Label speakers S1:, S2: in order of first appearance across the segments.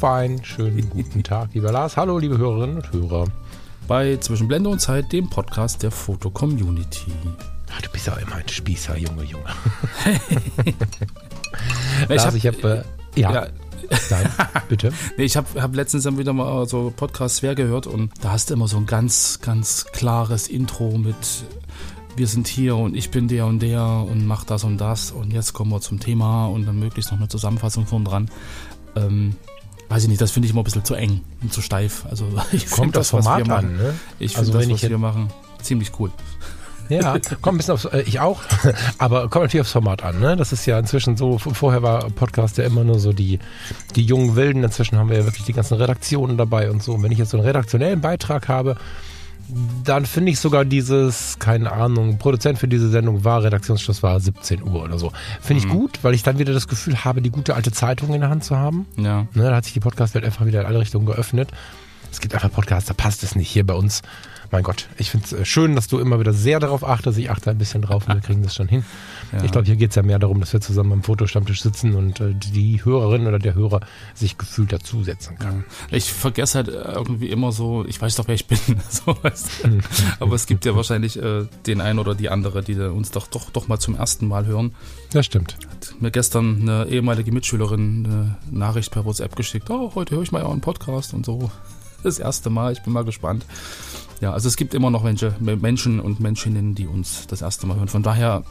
S1: Fein, schönen guten Tag, lieber Lars. Hallo, liebe Hörerinnen und Hörer.
S2: Bei Zwischen Blende und Zeit, dem Podcast der Foto Community.
S1: Ach, du bist ja immer ein Spießer, Junge, Junge.
S2: ich
S1: Lars,
S2: hab,
S1: ich habe, äh, ja,
S2: ja,
S1: nein, bitte.
S2: nee, ich habe hab letztens dann wieder mal so Podcast Wer gehört und da hast du immer so ein ganz, ganz klares Intro mit wir sind hier und ich bin der und der und mach das und das und jetzt kommen wir zum Thema und dann möglichst noch eine Zusammenfassung von dran. Ähm, weiß ich nicht, das finde ich immer ein bisschen zu eng und zu steif. Also ich
S1: Kommt
S2: find
S1: das Format
S2: was wir
S1: an,
S2: machen,
S1: ne?
S2: Ich finde
S1: Also
S2: das, was wir machen, ziemlich cool.
S1: Ja, kommt ein bisschen aufs, äh, ich auch, aber kommt natürlich aufs Format an, ne? Das ist ja inzwischen so, vorher war Podcast ja immer nur so die, die jungen Wilden, inzwischen haben wir ja wirklich die ganzen Redaktionen dabei und so. Und wenn ich jetzt so einen redaktionellen Beitrag habe, dann finde ich sogar dieses, keine Ahnung, Produzent für diese Sendung war, Redaktionsschluss war 17 Uhr oder so. Finde ich gut, weil ich dann wieder das Gefühl habe, die gute alte Zeitung in der Hand zu haben.
S2: Ja.
S1: Ne, da hat sich die Podcast-Welt einfach wieder in alle Richtungen geöffnet. Es gibt einfach Podcasts, da passt es nicht. Hier bei uns, mein Gott, ich finde es äh, schön, dass du immer wieder sehr darauf achtest. Ich achte ein bisschen drauf und wir kriegen das schon hin.
S2: Ja.
S1: Ich glaube, hier geht es ja mehr darum, dass wir zusammen am Fotostammtisch sitzen und äh, die Hörerin oder der Hörer sich gefühlt dazusetzen kann.
S2: Ich vergesse halt irgendwie immer so, ich weiß doch, wer ich bin. so, weißt du. Aber es gibt ja wahrscheinlich äh, den einen oder die andere, die uns doch, doch, doch mal zum ersten Mal hören.
S1: Das stimmt.
S2: Hat mir gestern eine ehemalige Mitschülerin eine Nachricht per WhatsApp geschickt. Oh, heute höre ich mal euren Podcast und so. Das erste Mal, ich bin mal gespannt. Ja, also es gibt immer noch Menschen, und Menschinnen, die uns das erste Mal hören. Von daher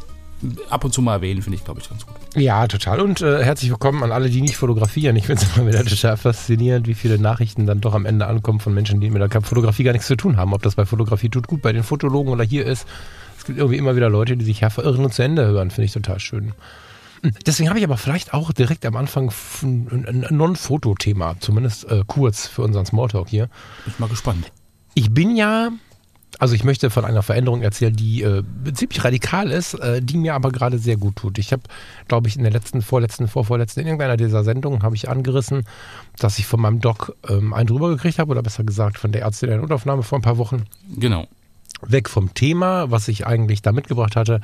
S2: ab und zu mal erwähnen, finde ich, glaube ich, ganz gut.
S1: Ja, total. Und äh, herzlich willkommen an alle, die nicht fotografieren. Ich finde es immer wieder total faszinierend, wie viele Nachrichten dann doch am Ende ankommen von Menschen, die mit der Fotografie gar nichts zu tun haben. Ob das bei Fotografie tut gut bei den Fotologen oder hier ist. Es gibt irgendwie immer wieder Leute, die sich ja verirren und zu Ende hören. Finde ich total schön. Deswegen habe ich aber vielleicht auch direkt am Anfang ein Non-Foto-Thema, zumindest äh, kurz für unseren Smalltalk hier.
S2: Bin ich mal gespannt.
S1: Ich bin ja, also ich möchte von einer Veränderung erzählen, die äh, ziemlich radikal ist, äh, die mir aber gerade sehr gut tut. Ich habe, glaube ich, in der letzten, vorletzten, vorvorletzten, in irgendeiner dieser Sendungen habe ich angerissen, dass ich von meinem Doc ähm, einen drüber gekriegt habe, oder besser gesagt von der Ärztin der Notaufnahme vor ein paar Wochen.
S2: Genau.
S1: Weg vom Thema, was ich eigentlich da mitgebracht hatte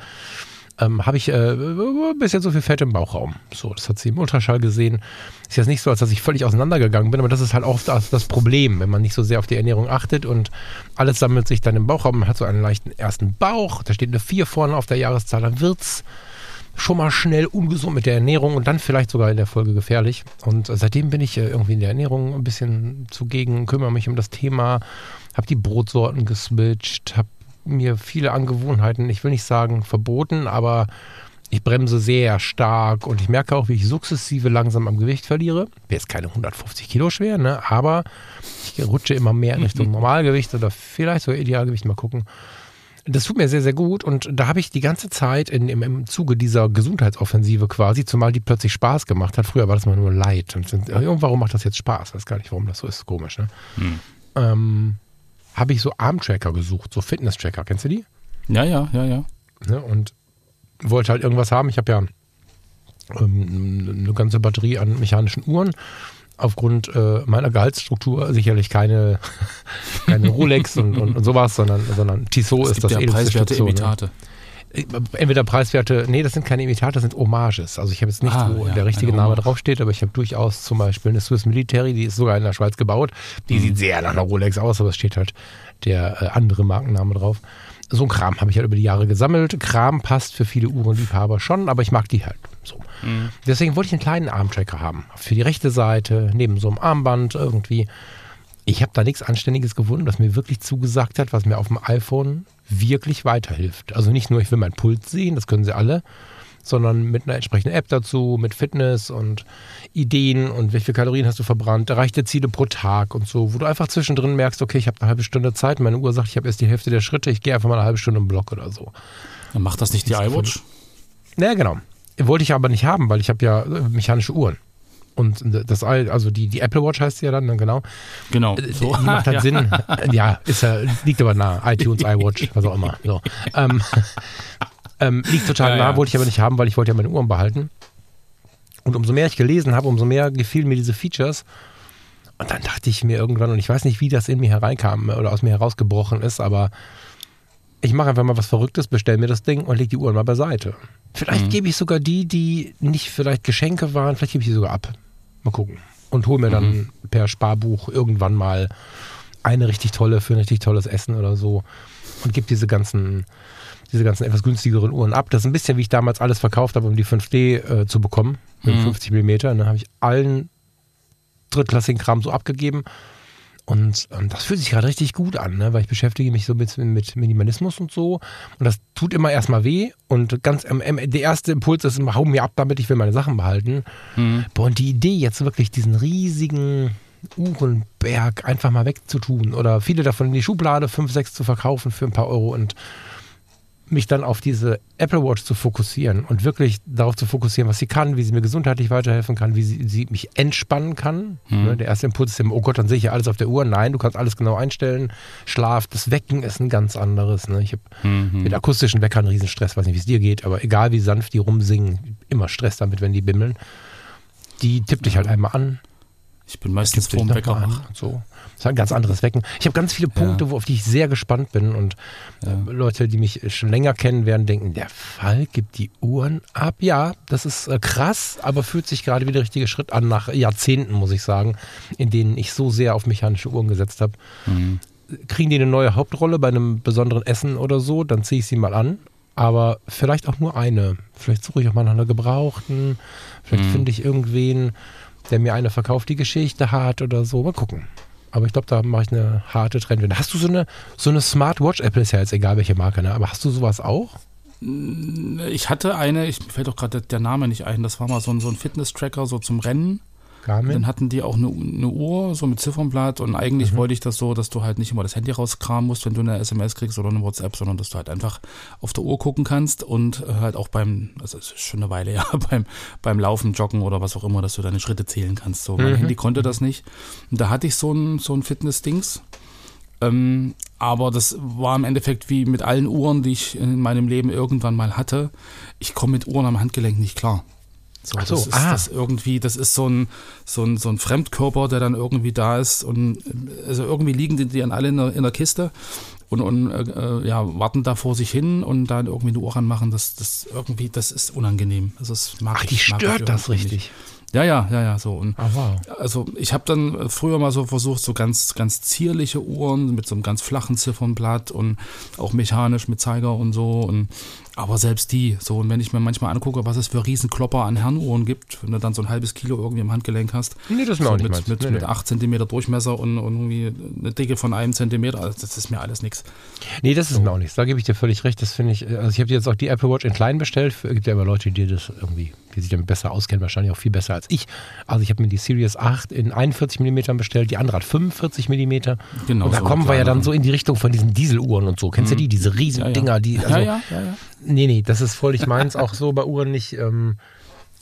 S1: ähm, habe ich äh, ein bisschen so viel Fett im Bauchraum. So, das hat sie im Ultraschall gesehen. Ist jetzt nicht so, als dass ich völlig auseinandergegangen bin, aber das ist halt auch das, das Problem, wenn man nicht so sehr auf die Ernährung achtet und alles sammelt sich dann im Bauchraum. Man hat so einen leichten ersten Bauch, da steht eine 4 vorne auf der Jahreszahl, dann wird's schon mal schnell ungesund mit der Ernährung und dann vielleicht sogar in der Folge gefährlich. Und seitdem bin ich äh, irgendwie in der Ernährung ein bisschen zugegen, kümmere mich um das Thema, habe die Brotsorten geswitcht, habe mir viele Angewohnheiten, ich will nicht sagen verboten, aber ich bremse sehr stark und ich merke auch, wie ich sukzessive langsam am Gewicht verliere. Bin jetzt keine 150 Kilo schwer, ne? aber ich rutsche immer mehr in Richtung Normalgewicht oder vielleicht sogar Idealgewicht, mal gucken. Das tut mir sehr, sehr gut und da habe ich die ganze Zeit in, im, im Zuge dieser Gesundheitsoffensive quasi, zumal die plötzlich Spaß gemacht hat. Früher war das mal nur Leid. Und warum macht das jetzt Spaß? Ich weiß gar nicht, warum das so ist. Komisch, ne? Hm. Ähm, habe ich so Armtracker gesucht, so Fitness-Tracker. Kennst du die?
S2: Ja, ja, ja, ja.
S1: Ne, und wollte halt irgendwas haben. Ich habe ja ähm, eine ganze Batterie an mechanischen Uhren. Aufgrund äh, meiner Gehaltsstruktur sicherlich keine, keine Rolex und, und, und, sowas, sondern, sondern Tissot ist das
S2: ja preiswerte Imitate.
S1: Ne? Entweder preiswerte, nee, das sind keine Imitate, das sind Homages. Also ich habe jetzt nicht, ah, wo ja, der richtige Name draufsteht, aber ich habe durchaus zum Beispiel eine Swiss Military, die ist sogar in der Schweiz gebaut. Die mhm. sieht sehr nach einer Rolex aus, aber es steht halt der äh, andere Markenname drauf. So ein Kram habe ich halt über die Jahre gesammelt. Kram passt für viele Uhrenliebhaber schon, aber ich mag die halt so. Mhm. Deswegen wollte ich einen kleinen Armtracker haben. Für die rechte Seite, neben so einem Armband irgendwie. Ich habe da nichts Anständiges gefunden, das mir wirklich zugesagt hat, was mir auf dem iPhone wirklich weiterhilft. Also nicht nur, ich will meinen Puls sehen, das können sie alle, sondern mit einer entsprechenden App dazu, mit Fitness und Ideen und wie viele Kalorien hast du verbrannt, erreichte Ziele pro Tag und so, wo du einfach zwischendrin merkst, okay, ich habe eine halbe Stunde Zeit, meine Uhr sagt, ich habe erst die Hälfte der Schritte, ich gehe einfach mal eine halbe Stunde im Block oder so.
S2: Dann macht das nicht die iWatch?
S1: Ja, genau. Wollte ich aber nicht haben, weil ich habe ja äh, mechanische Uhren. Und das, also die, die Apple Watch heißt sie ja dann, ne, genau.
S2: Genau.
S1: Äh, so. Die macht halt ja. Sinn. Ja, ist ja, liegt aber nah. iTunes, iWatch, was auch immer. So. Ähm, ähm, liegt total ja, nah, ja. wollte ich aber nicht haben, weil ich wollte ja meine Uhren behalten. Und umso mehr ich gelesen habe, umso mehr gefielen mir diese Features. Und dann dachte ich mir irgendwann, und ich weiß nicht, wie das in mir hereinkam oder aus mir herausgebrochen ist, aber ich mache einfach mal was Verrücktes, bestelle mir das Ding und lege die Uhren mal beiseite. Vielleicht mhm. gebe ich sogar die, die nicht vielleicht Geschenke waren, vielleicht gebe ich die sogar ab. Mal gucken. Und hole mir dann mhm. per Sparbuch irgendwann mal eine richtig tolle für ein richtig tolles Essen oder so und gebe diese ganzen, diese ganzen etwas günstigeren Uhren ab. Das ist ein bisschen, wie ich damals alles verkauft habe, um die 5D äh, zu bekommen, mit mhm. 50 mm. Dann habe ich allen drittklassigen Kram so abgegeben und ähm, das fühlt sich gerade richtig gut an, ne? weil ich beschäftige mich so mit, mit Minimalismus und so. Und das tut immer erstmal weh. Und ganz ähm, der erste Impuls ist, hau mir ab damit, ich will meine Sachen behalten. Mhm. Boah, und die Idee, jetzt wirklich diesen riesigen Uhrenberg einfach mal wegzutun oder viele davon in die Schublade, fünf, sechs zu verkaufen für ein paar Euro und mich dann auf diese Apple Watch zu fokussieren und wirklich darauf zu fokussieren, was sie kann, wie sie mir gesundheitlich weiterhelfen kann, wie sie, sie mich entspannen kann. Mhm. Der erste Impuls ist immer, oh Gott, dann sehe ich ja alles auf der Uhr. Nein, du kannst alles genau einstellen. Schlaf, das Wecken ist ein ganz anderes. Ne? Ich habe mhm. mit akustischen Weckern Riesenstress, weiß nicht, wie es dir geht, aber egal wie sanft die rumsingen, immer Stress damit, wenn die bimmeln. Die tippt dich halt einmal an.
S2: Ich bin meistens vorm Wecker
S1: wach. So. Das ist ein ganz anderes Wecken. Ich habe ganz viele Punkte, ja. auf die ich sehr gespannt bin. Und ja. äh, Leute, die mich schon länger kennen, werden denken, der Fall gibt die Uhren ab. Ja, das ist äh, krass, aber fühlt sich gerade wie der richtige Schritt an, nach Jahrzehnten, muss ich sagen, in denen ich so sehr auf mechanische Uhren gesetzt habe. Mhm. Kriegen die eine neue Hauptrolle bei einem besonderen Essen oder so, dann ziehe ich sie mal an. Aber vielleicht auch nur eine. Vielleicht suche ich auch mal nach einer gebrauchten. Vielleicht mhm. finde ich irgendwen, der mir eine verkauft, die Geschichte hat oder so. Mal gucken. Aber ich glaube, da mache ich eine harte Trendwende. Hast du so eine, so eine Smartwatch? Apple ist ja jetzt egal, welche Marke, ne? aber hast du sowas auch?
S2: Ich hatte eine, ich, mir fällt doch gerade der Name nicht ein, das war mal so ein, so ein Fitness-Tracker so zum Rennen. Garmin? Dann hatten die auch eine, eine Uhr, so mit Ziffernblatt und eigentlich mhm. wollte ich das so, dass du halt nicht immer das Handy rauskramen musst, wenn du eine SMS kriegst oder eine WhatsApp, sondern dass du halt einfach auf der Uhr gucken kannst und äh, halt auch beim, also es ist schon eine Weile ja, beim, beim Laufen, Joggen oder was auch immer, dass du deine Schritte zählen kannst. So, mein mhm. Handy konnte das nicht. Und da hatte ich so ein, so ein Fitness-Dings. Ähm, aber das war im Endeffekt wie mit allen Uhren, die ich in meinem Leben irgendwann mal hatte. Ich komme mit Uhren am Handgelenk nicht klar. So, so, das ist ah. das irgendwie, das ist so ein, so, ein, so ein Fremdkörper, der dann irgendwie da ist und also irgendwie liegen die, die dann alle in der, in der Kiste und, und äh, ja, warten da vor sich hin und dann irgendwie eine Uhr anmachen, das, das irgendwie, das ist unangenehm. Also das
S1: mag Ach, die ich, stört das richtig. Nicht.
S2: Ja, ja, ja, ja, so. Und oh, wow. Also ich habe dann früher mal so versucht, so ganz, ganz zierliche Uhren mit so einem ganz flachen Ziffernblatt und auch mechanisch mit Zeiger und so. Und aber selbst die, so, und wenn ich mir manchmal angucke, was es für Riesenklopper an Herrenuhren gibt, wenn du dann so ein halbes Kilo irgendwie im Handgelenk hast.
S1: Nee, das ist mir so auch nicht
S2: mit, mit, nee, mit nee. 8 cm Durchmesser und, und, irgendwie eine Dicke von einem Zentimeter, also das ist mir alles nichts.
S1: Nee, das ist so. mir auch nichts. Da gebe ich dir völlig recht. Das finde ich, also ich habe jetzt auch die Apple Watch in klein bestellt. Es gibt ja immer Leute, die das irgendwie, die sich damit besser auskennen, wahrscheinlich auch viel besser als ich. Also ich habe mir die Series 8 in 41 mm bestellt, die andere hat 45 mm. Genau. Und da so kommen wir ja dann so in die Richtung von diesen Dieseluhren und so. Kennst du mhm. die? Diese riesen ja, ja. Dinger, die. Also, ja, ja, ja, ja. Nee, nee, das ist völlig meins. auch so bei Uhren nicht. Ähm,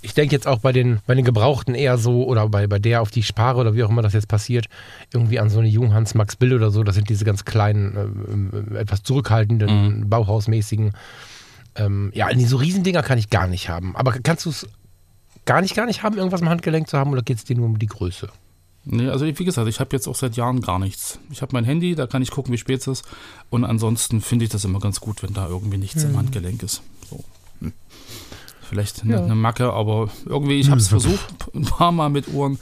S1: ich denke jetzt auch bei den, bei den Gebrauchten eher so, oder bei, bei der, auf die ich spare oder wie auch immer das jetzt passiert, irgendwie an so eine Junghans Max Bill oder so. Das sind diese ganz kleinen, äh, etwas zurückhaltenden, mhm. Bauhausmäßigen. Ähm, ja, nee, so Riesendinger kann ich gar nicht haben. Aber kannst du es gar nicht, gar nicht haben, irgendwas im Handgelenk zu haben oder geht es dir nur um die Größe?
S2: Nee, also wie gesagt, ich habe jetzt auch seit Jahren gar nichts. Ich habe mein Handy, da kann ich gucken, wie spät es ist. Und ansonsten finde ich das immer ganz gut, wenn da irgendwie nichts mhm. im Handgelenk ist. So. Hm. Vielleicht eine, ja. eine, Macke, aber irgendwie, ich habe es versucht, ein paar Mal mit Uhren.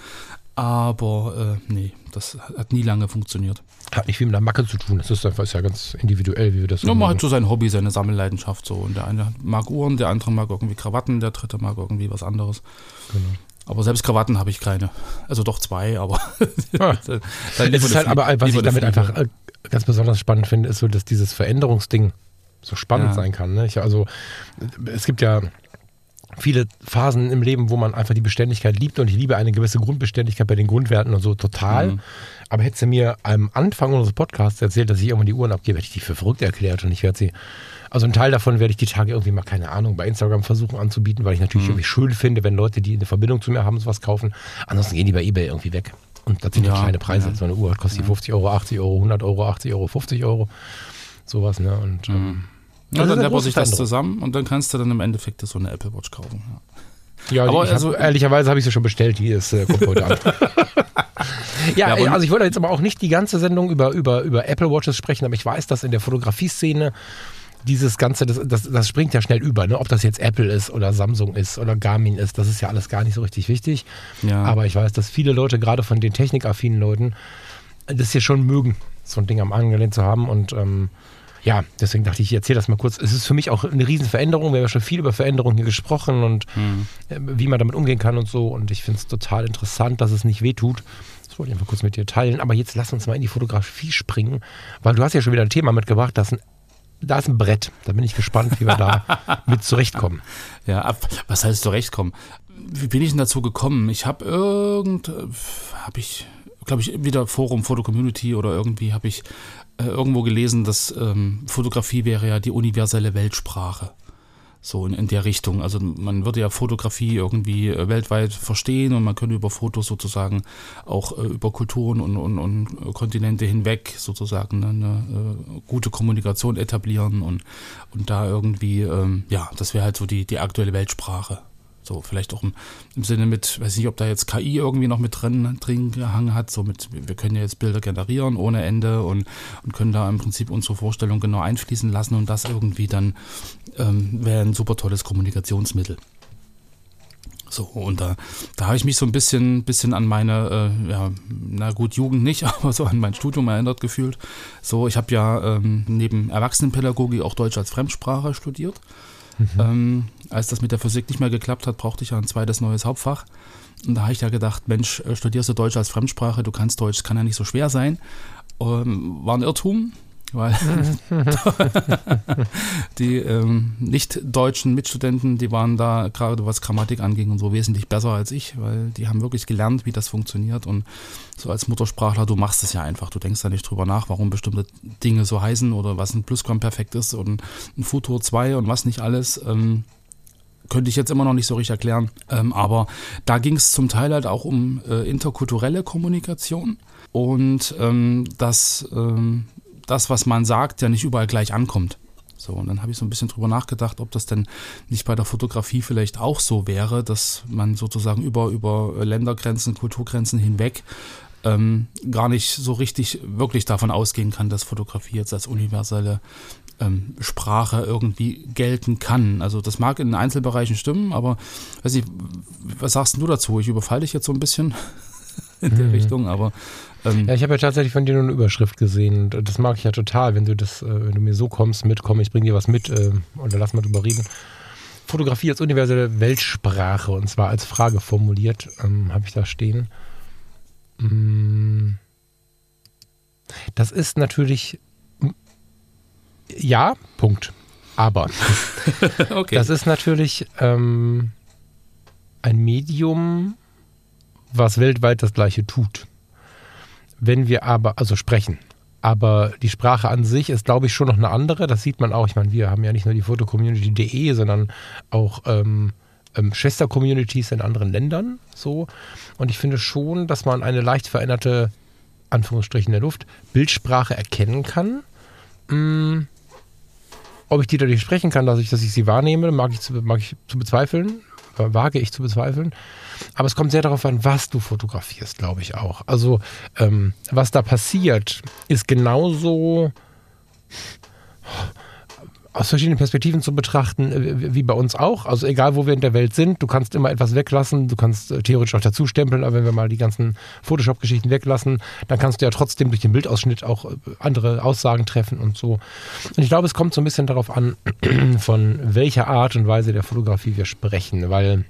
S2: Aber äh, nee, das hat nie lange funktioniert.
S1: Hat nicht viel mit der Macke zu tun. Das ist einfach ist ja ganz individuell, wie wir das
S2: so Ja, man hat so sein Hobby, seine Sammelleidenschaft so. Und der eine mag Uhren, der andere mag irgendwie Krawatten, der dritte mag irgendwie was anderes. Genau. Aber selbst Krawatten habe ich keine. Also doch zwei, aber.
S1: Ah. es ist halt aber, was ich damit einfach äh, ganz besonders spannend finde, ist so, dass dieses Veränderungsding so spannend ja. sein kann. Ne? Ich, also, es gibt ja viele Phasen im Leben, wo man einfach die Beständigkeit liebt und ich liebe eine gewisse Grundbeständigkeit bei den Grundwerten und so total. Mhm. Aber hättest du mir am Anfang unseres Podcasts erzählt, dass ich irgendwann die Uhren abgebe, hätte ich die für verrückt erklärt und ich werde sie, also ein Teil davon werde ich die Tage irgendwie mal, keine Ahnung, bei Instagram versuchen anzubieten, weil ich natürlich mhm. irgendwie schön finde, wenn Leute, die eine Verbindung zu mir haben, sowas kaufen. Ansonsten gehen die bei Ebay irgendwie weg. Und das sind ja, kleine Preise. Ja. So eine Uhr kostet ja. 50 Euro, 80 Euro, 100 Euro, 80 Euro, 50 Euro. Sowas, ne? Und,
S2: mhm. ähm, ja, dann läppert sich das zusammen und dann kannst du dann im Endeffekt so eine Apple Watch kaufen.
S1: Ja, ja aber also, hab, ehrlicherweise habe ich sie schon bestellt. Die ist, äh, kommt heute an. ja, ja also ich wollte jetzt aber auch nicht die ganze Sendung über, über, über Apple Watches sprechen, aber ich weiß, dass in der Fotografie-Szene dieses Ganze, das, das, das springt ja schnell über, ne? ob das jetzt Apple ist oder Samsung ist oder Garmin ist, das ist ja alles gar nicht so richtig wichtig. Ja. Aber ich weiß, dass viele Leute, gerade von den technikaffinen Leuten, das hier schon mögen, so ein Ding am Angelehnt zu haben und ähm, ja, deswegen dachte ich, ich erzähle das mal kurz. Es ist für mich auch eine Riesenveränderung. Wir haben ja schon viel über Veränderungen hier gesprochen und mhm. wie man damit umgehen kann und so. Und ich finde es total interessant, dass es nicht wehtut. Das wollte ich einfach kurz mit dir teilen. Aber jetzt lass uns mal in die Fotografie springen, weil du hast ja schon wieder ein Thema mitgebracht, das ein da ist ein Brett. Da bin ich gespannt, wie wir da mit zurechtkommen.
S2: Ja, ab, was heißt zurechtkommen? Wie bin ich denn dazu gekommen? Ich habe irgend, habe ich, glaube ich, wieder Forum, Foto Community oder irgendwie habe ich äh, irgendwo gelesen, dass ähm, Fotografie wäre ja die universelle Weltsprache. So in, in der Richtung. Also man würde ja Fotografie irgendwie äh, weltweit verstehen und man könnte über Fotos sozusagen auch äh, über Kulturen und, und, und Kontinente hinweg sozusagen ne, eine äh, gute Kommunikation etablieren und, und da irgendwie, ähm, ja, das wäre halt so die, die aktuelle Weltsprache. So, vielleicht auch im, im, Sinne mit, weiß nicht, ob da jetzt KI irgendwie noch mit drin, drin gehangen hat, so mit, wir können ja jetzt Bilder generieren ohne Ende und, und können da im Prinzip unsere Vorstellung genau einfließen lassen und das irgendwie dann ähm, wäre ein super tolles Kommunikationsmittel. So, und da, da habe ich mich so ein bisschen, bisschen an meine, äh, ja, na gut, Jugend nicht, aber so an mein Studium erinnert gefühlt. So, ich habe ja ähm, neben Erwachsenenpädagogik auch Deutsch als Fremdsprache studiert. Mhm. Ähm, als das mit der Physik nicht mehr geklappt hat, brauchte ich ja ein zweites neues Hauptfach. Und da habe ich ja gedacht, Mensch, äh, studierst du Deutsch als Fremdsprache, du kannst Deutsch, kann ja nicht so schwer sein. Ähm, war ein Irrtum, weil die ähm, nicht-deutschen Mitstudenten, die waren da gerade was Grammatik anging und so wesentlich besser als ich, weil die haben wirklich gelernt, wie das funktioniert und so als Muttersprachler, du machst es ja einfach, du denkst da nicht drüber nach, warum bestimmte Dinge so heißen oder was ein Plusquamperfekt ist und ein Futur 2 und was nicht alles. Ähm, könnte ich jetzt immer noch nicht so richtig erklären. Ähm, aber da ging es zum Teil halt auch um äh, interkulturelle Kommunikation und ähm, dass ähm, das, was man sagt, ja nicht überall gleich ankommt. So, und dann habe ich so ein bisschen drüber nachgedacht, ob das denn nicht bei der Fotografie vielleicht auch so wäre, dass man sozusagen über, über Ländergrenzen, Kulturgrenzen hinweg ähm, gar nicht so richtig wirklich davon ausgehen kann, dass Fotografie jetzt als universelle ähm, Sprache irgendwie gelten kann. Also das mag in Einzelbereichen stimmen, aber weiß ich, was sagst du dazu? Ich überfalle dich jetzt so ein bisschen in der mhm. Richtung, aber
S1: ähm, ja, ich habe ja tatsächlich von dir nur eine Überschrift gesehen und das mag ich ja total, wenn du das, äh, wenn du mir so kommst, mitkomm, ich bringe dir was mit äh, und dann lass mal drüber reden. Fotografie als universelle Weltsprache und zwar als Frage formuliert, ähm, habe ich da stehen. Mm. Das ist natürlich ja, Punkt. Aber okay. das ist natürlich ähm, ein Medium, was weltweit das gleiche tut. Wenn wir aber, also sprechen, aber die Sprache an sich ist, glaube ich, schon noch eine andere. Das sieht man auch. Ich meine, wir haben ja nicht nur die Fotocommunity.de, sondern auch ähm, ähm, Schwester-Communities in anderen Ländern. So. Und ich finde schon, dass man eine leicht veränderte, Anführungsstrichen der Luft, Bildsprache erkennen kann. Hm, ob ich die dadurch sprechen kann, dass ich, dass ich sie wahrnehme, mag ich zu, mag ich zu bezweifeln, wage ich zu bezweifeln. Aber es kommt sehr darauf an, was du fotografierst, glaube ich auch. Also, ähm, was da passiert, ist genauso aus verschiedenen Perspektiven zu betrachten, äh, wie bei uns auch. Also egal, wo wir in der Welt sind, du kannst immer etwas weglassen, du kannst äh, theoretisch auch dazu stempeln, aber wenn wir mal die ganzen Photoshop-Geschichten weglassen, dann kannst du ja trotzdem durch den Bildausschnitt auch äh, andere Aussagen treffen und so. Und ich glaube, es kommt so ein bisschen darauf an, von welcher Art und Weise der Fotografie wir sprechen, weil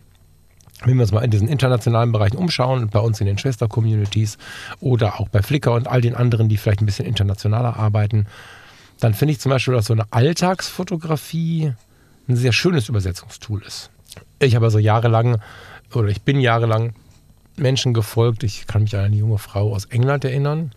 S1: wenn wir uns mal in diesen internationalen Bereichen umschauen, bei uns in den Schwester-Communities oder auch bei Flickr und all den anderen, die vielleicht ein bisschen internationaler arbeiten, dann finde ich zum Beispiel, dass so eine Alltagsfotografie ein sehr schönes Übersetzungstool ist. Ich habe also jahrelang, oder ich bin jahrelang Menschen gefolgt. Ich kann mich an eine junge Frau aus England erinnern.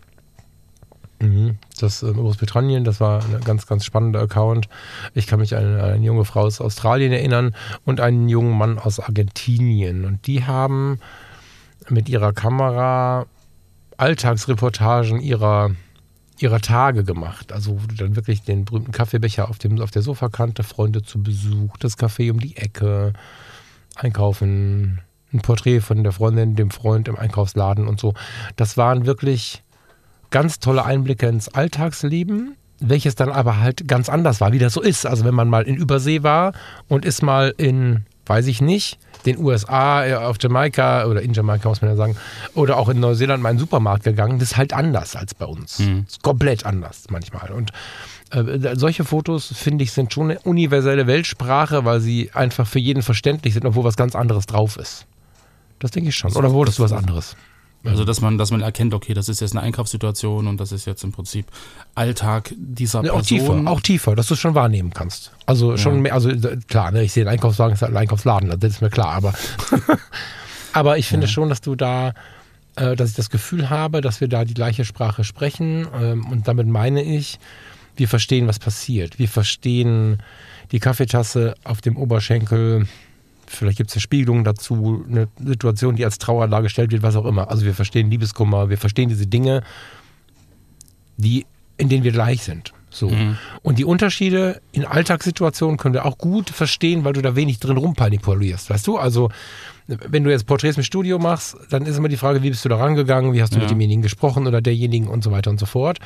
S1: Mhm. Das äh, Großbritannien, das war ein ganz, ganz spannender Account. Ich kann mich an eine, eine junge Frau aus Australien erinnern und einen jungen Mann aus Argentinien. Und die haben mit ihrer Kamera Alltagsreportagen ihrer, ihrer Tage gemacht. Also wo du dann wirklich den berühmten Kaffeebecher auf, dem, auf der Sofakante, Freunde zu Besuch, das Café um die Ecke, einkaufen, ein Porträt von der Freundin, dem Freund im Einkaufsladen und so. Das waren wirklich ganz tolle Einblicke ins Alltagsleben, welches dann aber halt ganz anders war, wie das so ist. Also wenn man mal in Übersee war und ist mal in, weiß ich nicht, den USA, äh, auf Jamaika oder in Jamaika muss man ja sagen, oder auch in Neuseeland mal in den Supermarkt gegangen, das ist halt anders als bei uns. Mhm. komplett anders manchmal. Und äh, solche Fotos, finde ich, sind schon eine universelle Weltsprache, weil sie einfach für jeden verständlich sind, obwohl was ganz anderes drauf ist. Das denke ich schon. Oder wolltest du was anderes?
S2: Also dass man, dass man erkennt, okay, das ist jetzt eine Einkaufssituation und das ist jetzt im Prinzip Alltag dieser
S1: ja,
S2: Person.
S1: Auch tiefer, auch tiefer, dass du es schon wahrnehmen kannst. Also schon ja. mehr, also klar, ne, ich sehe einen Einkaufswagen, ist halt ein Einkaufsladen, das ist mir klar, aber, aber ich finde ja. schon, dass du da, äh, dass ich das Gefühl habe, dass wir da die gleiche Sprache sprechen ähm, und damit meine ich, wir verstehen, was passiert. Wir verstehen die Kaffeetasse auf dem Oberschenkel vielleicht gibt es eine Spiegelung dazu, eine Situation, die als Trauer dargestellt wird, was auch immer. Also wir verstehen Liebeskummer, wir verstehen diese Dinge, die, in denen wir gleich sind. So. Mhm. Und die Unterschiede in Alltagssituationen können wir auch gut verstehen, weil du da wenig drin rumpanipulierst, weißt du? Also, wenn du jetzt Porträts im Studio machst, dann ist immer die Frage, wie bist du da rangegangen, wie hast du ja. mit demjenigen gesprochen oder derjenigen und so weiter und so fort.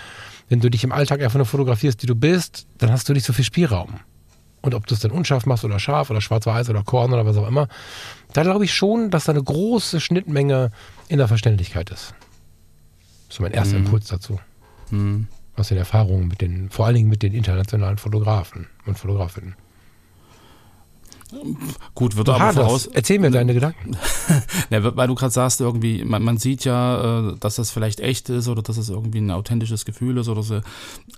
S1: Wenn du dich im Alltag einfach nur fotografierst, die du bist, dann hast du nicht so viel Spielraum und ob du es dann unscharf machst oder scharf oder schwarz-weiß oder Korn oder was auch immer, da glaube ich schon, dass da eine große Schnittmenge in der Verständlichkeit ist. So mein erster mhm. Impuls dazu. Mhm. Aus den Erfahrungen mit den, vor allen Dingen mit den internationalen Fotografen und Fotografinnen.
S2: Gut, wird aber voraus.
S1: Erzähl mir deine Gedanken.
S2: ja, weil du gerade sagst, irgendwie, man, man, sieht ja, äh, dass das vielleicht echt ist oder dass es irgendwie ein authentisches Gefühl ist oder so.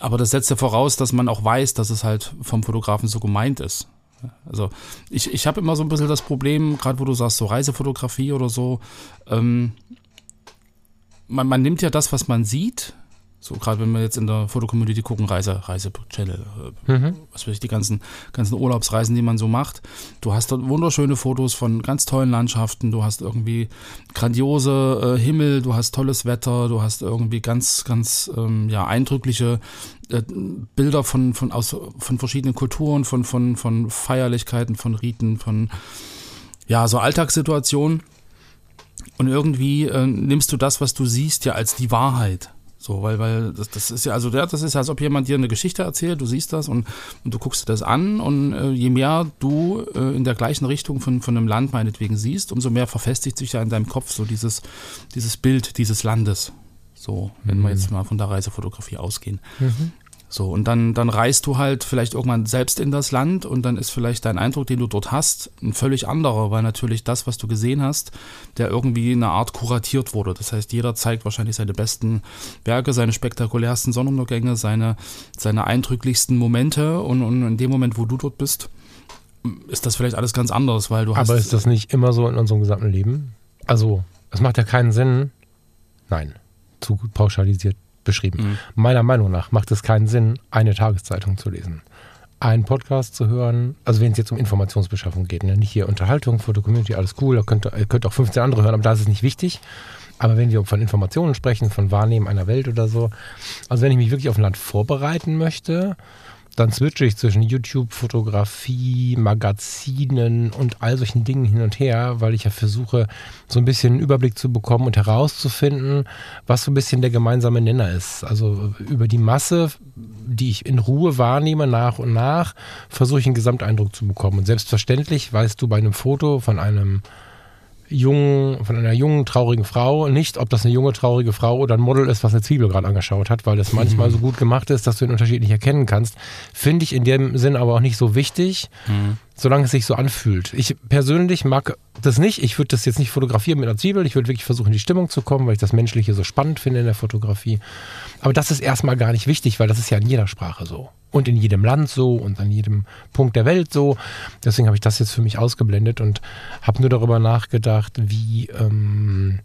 S2: Aber das setzt ja voraus, dass man auch weiß, dass es halt vom Fotografen so gemeint ist. Also ich, ich habe immer so ein bisschen das Problem, gerade wo du sagst, so Reisefotografie oder so, ähm, man, man nimmt ja das, was man sieht, so gerade wenn wir jetzt in der Fotocommunity gucken, Reise, Reise-Channel, äh, mhm. was weiß ich, die ganzen, ganzen Urlaubsreisen, die man so macht. Du hast dort wunderschöne Fotos von ganz tollen Landschaften, du hast irgendwie grandiose äh, Himmel, du hast tolles Wetter, du hast irgendwie ganz, ganz ähm, ja, eindrückliche äh, Bilder von, von, aus, von verschiedenen Kulturen, von, von, von Feierlichkeiten, von Riten, von ja, so Alltagssituationen. Und irgendwie äh, nimmst du das, was du siehst, ja als die Wahrheit. So, weil, weil das, das ist ja, also das ist ja, als ob jemand dir eine Geschichte erzählt, du siehst das und, und du guckst dir das an und äh, je mehr du äh, in der gleichen Richtung von, von einem Land meinetwegen siehst, umso mehr verfestigt sich ja in deinem Kopf so dieses, dieses Bild dieses Landes. So, wenn mhm. wir jetzt mal von der Reisefotografie ausgehen. Mhm. So, und dann, dann reist du halt vielleicht irgendwann selbst in das Land und dann ist vielleicht dein Eindruck, den du dort hast, ein völlig anderer, weil natürlich das, was du gesehen hast, der irgendwie in einer Art kuratiert wurde. Das heißt, jeder zeigt wahrscheinlich seine besten Werke, seine spektakulärsten Sonnenuntergänge, seine, seine eindrücklichsten Momente und, und in dem Moment, wo du dort bist, ist das vielleicht alles ganz anders, weil du
S1: hast. Aber ist das nicht immer so in unserem gesamten Leben? Also, es macht ja keinen Sinn. Nein, zu pauschalisiert beschrieben. Mhm. Meiner Meinung nach macht es keinen Sinn, eine Tageszeitung zu lesen. Einen Podcast zu hören, also wenn es jetzt um Informationsbeschaffung geht, ne? nicht hier Unterhaltung, Foto-Community, alles cool, da könnt ihr könnt auch 15 andere hören, aber da ist es nicht wichtig. Aber wenn wir von Informationen sprechen, von Wahrnehmen einer Welt oder so, also wenn ich mich wirklich auf ein Land vorbereiten möchte, dann switche ich zwischen YouTube, Fotografie, Magazinen und all solchen Dingen hin und her, weil ich ja versuche, so ein bisschen einen Überblick zu bekommen und herauszufinden, was so ein bisschen der gemeinsame Nenner ist. Also über die Masse, die ich in Ruhe wahrnehme, nach und nach, versuche ich einen Gesamteindruck zu bekommen. Und selbstverständlich weißt du bei einem Foto von einem jungen, von einer jungen, traurigen Frau. Nicht, ob das eine junge, traurige Frau oder ein Model ist, was eine Zwiebel gerade angeschaut hat, weil das manchmal mhm. so gut gemacht ist, dass du den Unterschied nicht erkennen kannst. Finde ich in dem Sinn aber auch nicht so wichtig, mhm. Solange es sich so anfühlt. Ich persönlich mag das nicht. Ich würde das jetzt nicht fotografieren mit einer Zwiebel. Ich würde wirklich versuchen, in die Stimmung zu kommen, weil ich das Menschliche so spannend finde in der Fotografie. Aber das ist erstmal gar nicht wichtig, weil das ist ja in jeder Sprache so. Und in jedem Land so und an jedem Punkt der Welt so. Deswegen habe ich das jetzt für mich ausgeblendet und habe nur darüber nachgedacht, wie, ähm,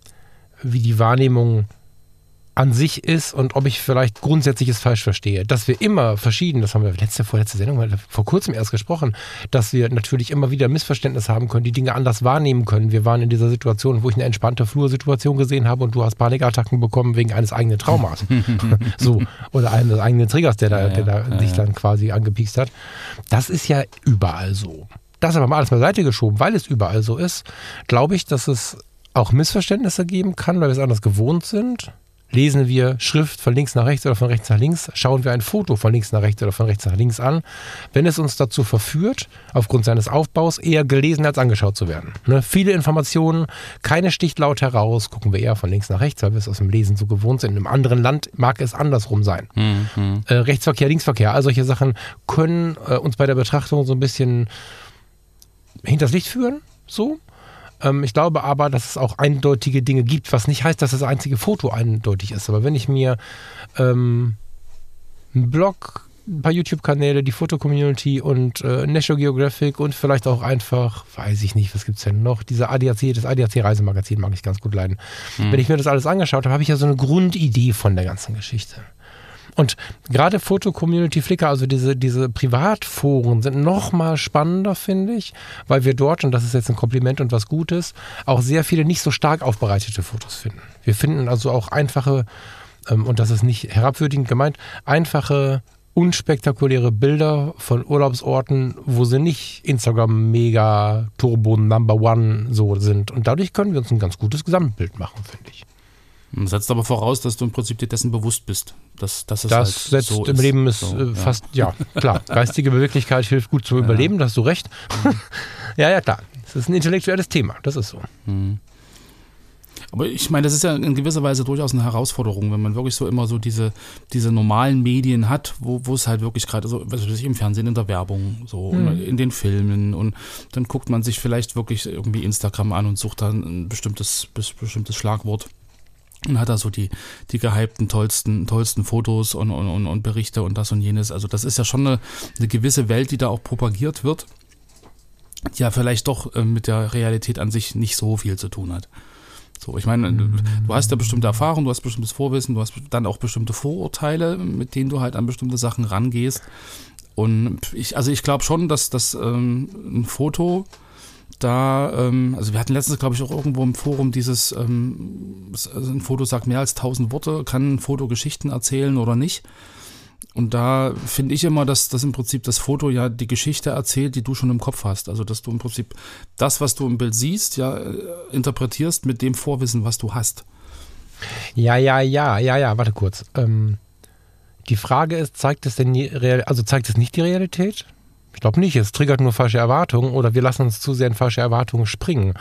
S1: wie die Wahrnehmung an sich ist und ob ich vielleicht grundsätzliches falsch verstehe. Dass wir immer verschieden, das haben wir letzte, vorletzte Sendung vor kurzem erst gesprochen, dass wir natürlich immer wieder Missverständnis haben können, die Dinge anders wahrnehmen können. Wir waren in dieser Situation, wo ich eine entspannte Flursituation gesehen habe und du hast Panikattacken bekommen wegen eines eigenen Traumas. so. Oder eines eigenen Triggers, der da, der da ja, dich ja. dann quasi angepiekst hat. Das ist ja überall so. Das aber mal alles beiseite geschoben, weil es überall so ist, glaube ich, dass es auch Missverständnisse geben kann, weil wir es anders gewohnt sind lesen wir Schrift von links nach rechts oder von rechts nach links, schauen wir ein Foto von links nach rechts oder von rechts nach links an, wenn es uns dazu verführt, aufgrund seines Aufbaus eher gelesen als angeschaut zu werden. Ne? Viele Informationen, keine sticht laut heraus, gucken wir eher von links nach rechts, weil wir es aus dem Lesen so gewohnt sind. In einem anderen Land mag es andersrum sein. Mhm. Äh, Rechtsverkehr, Linksverkehr, all solche Sachen können äh, uns bei der Betrachtung so ein bisschen hinters Licht führen, so. Ähm, ich glaube aber, dass es auch eindeutige Dinge gibt, was nicht heißt, dass das einzige Foto eindeutig ist. Aber wenn ich mir ähm, einen Blog, ein paar YouTube-Kanäle, die Foto-Community und äh, National Geographic und vielleicht auch einfach, weiß ich nicht, was gibt es denn noch, diese ADAC, das ADAC-Reisemagazin mag ich ganz gut leiden. Mhm. Wenn ich mir das alles angeschaut habe, habe ich ja so eine Grundidee von der ganzen Geschichte. Und gerade Foto-Community Flickr, also diese, diese Privatforen sind noch mal spannender, finde ich, weil wir dort, und das ist jetzt ein Kompliment und was Gutes, auch sehr viele nicht so stark aufbereitete Fotos finden. Wir finden also auch einfache, ähm, und das ist nicht herabwürdigend gemeint, einfache unspektakuläre Bilder von Urlaubsorten, wo sie nicht Instagram mega Turbo Number One so sind. Und dadurch können wir uns ein ganz gutes Gesamtbild machen, finde ich.
S2: Das setzt aber voraus, dass du im Prinzip dir dessen bewusst bist. Dass, dass
S1: es das halt setzt so im ist. Leben ist so, äh, fast, ja. ja. klar. Geistige Beweglichkeit hilft gut zu überleben, ja. da hast du recht. Mhm. ja, ja, klar. Das ist ein intellektuelles Thema, das ist so. Mhm.
S2: Aber ich meine, das ist ja in gewisser Weise durchaus eine Herausforderung, wenn man wirklich so immer so diese, diese normalen Medien hat, wo, wo es halt wirklich gerade so, was weiß ich, im Fernsehen, in der Werbung, so, mhm. in den Filmen und dann guckt man sich vielleicht wirklich irgendwie Instagram an und sucht dann ein bestimmtes, bestimmtes Schlagwort und hat da so die, die gehypten, tollsten, tollsten Fotos und, und, und Berichte und das und jenes. Also das ist ja schon eine, eine gewisse Welt, die da auch propagiert wird, die ja vielleicht doch äh, mit der Realität an sich nicht so viel zu tun hat. So, ich meine, du, du hast ja bestimmte Erfahrungen, du hast bestimmtes Vorwissen, du hast dann auch bestimmte Vorurteile, mit denen du halt an bestimmte Sachen rangehst. Und ich, also ich glaube schon, dass das ähm, ein Foto da, ähm, also wir hatten letztens, glaube ich, auch irgendwo im Forum dieses, ähm, also ein Foto sagt mehr als tausend Worte, kann ein Foto Geschichten erzählen oder nicht. Und da finde ich immer, dass das im Prinzip das Foto ja die Geschichte erzählt, die du schon im Kopf hast. Also dass du im Prinzip das, was du im Bild siehst, ja äh, interpretierst mit dem Vorwissen, was du hast.
S1: Ja, ja, ja, ja, ja, warte kurz. Ähm, die Frage ist, zeigt es denn die Real also zeigt es nicht die Realität? Ich glaube nicht, es triggert nur falsche Erwartungen oder wir lassen uns zu sehr in falsche Erwartungen springen.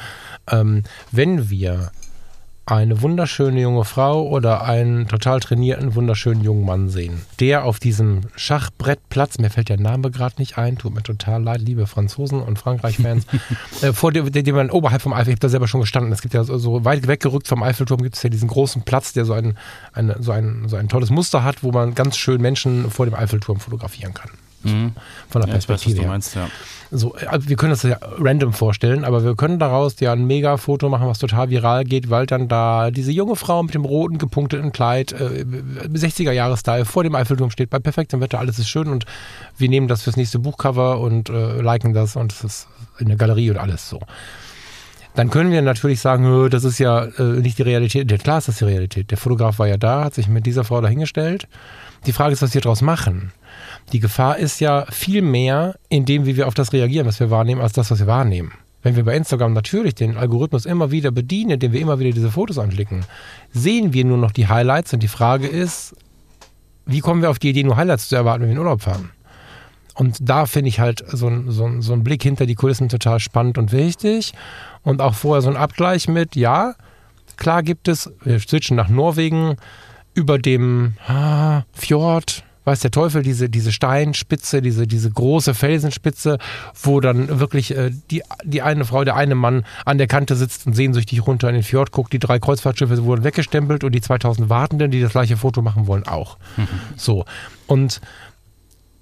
S1: Ähm, wenn wir eine wunderschöne junge Frau oder einen total trainierten, wunderschönen jungen Mann sehen, der auf diesem Schachbrettplatz, mir fällt der Name gerade nicht ein, tut mir total leid, liebe Franzosen und Frankreich-Fans, äh, vor dem, dem man oberhalb vom Eifel, ich habe da selber schon gestanden, es gibt ja so, so weit weggerückt vom Eiffelturm, gibt es ja diesen großen Platz, der so ein, eine, so, ein, so ein tolles Muster hat, wo man ganz schön Menschen vor dem Eiffelturm fotografieren kann. Mhm. Von der ja, Perspektive weiß, meinst, ja. So, also wir können das ja random vorstellen, aber wir können daraus ja ein Mega-Foto machen, was total viral geht, weil dann da diese junge Frau mit dem roten gepunkteten Kleid, äh, 60er-Jahre-Style, vor dem Eiffelturm steht, bei perfektem Wetter, alles ist schön und wir nehmen das fürs nächste Buchcover und äh, liken das und es ist in der Galerie und alles so. Dann können wir natürlich sagen, das ist ja äh, nicht die Realität. Ja, klar ist das die Realität. Der Fotograf war ja da, hat sich mit dieser Frau dahingestellt. Die Frage ist, was wir daraus machen. Die Gefahr ist ja viel mehr in dem, wie wir auf das reagieren, was wir wahrnehmen, als das, was wir wahrnehmen. Wenn wir bei Instagram natürlich den Algorithmus immer wieder bedienen, indem wir immer wieder diese Fotos anklicken, sehen wir nur noch die Highlights und die Frage ist, wie kommen wir auf die Idee, nur Highlights zu erwarten, wenn wir in Urlaub fahren? Und da finde ich halt so, so, so einen Blick hinter die Kulissen total spannend und wichtig. Und auch vorher so ein Abgleich mit, ja, klar gibt es, wir switchen nach Norwegen, über dem ah, Fjord, weiß der Teufel, diese, diese Steinspitze, diese, diese große Felsenspitze, wo dann wirklich äh, die, die eine Frau, der eine Mann an der Kante sitzt und sehnsüchtig runter in den Fjord guckt. Die drei Kreuzfahrtschiffe wurden weggestempelt und die 2000 Wartenden, die das gleiche Foto machen wollen, auch. Mhm. So. Und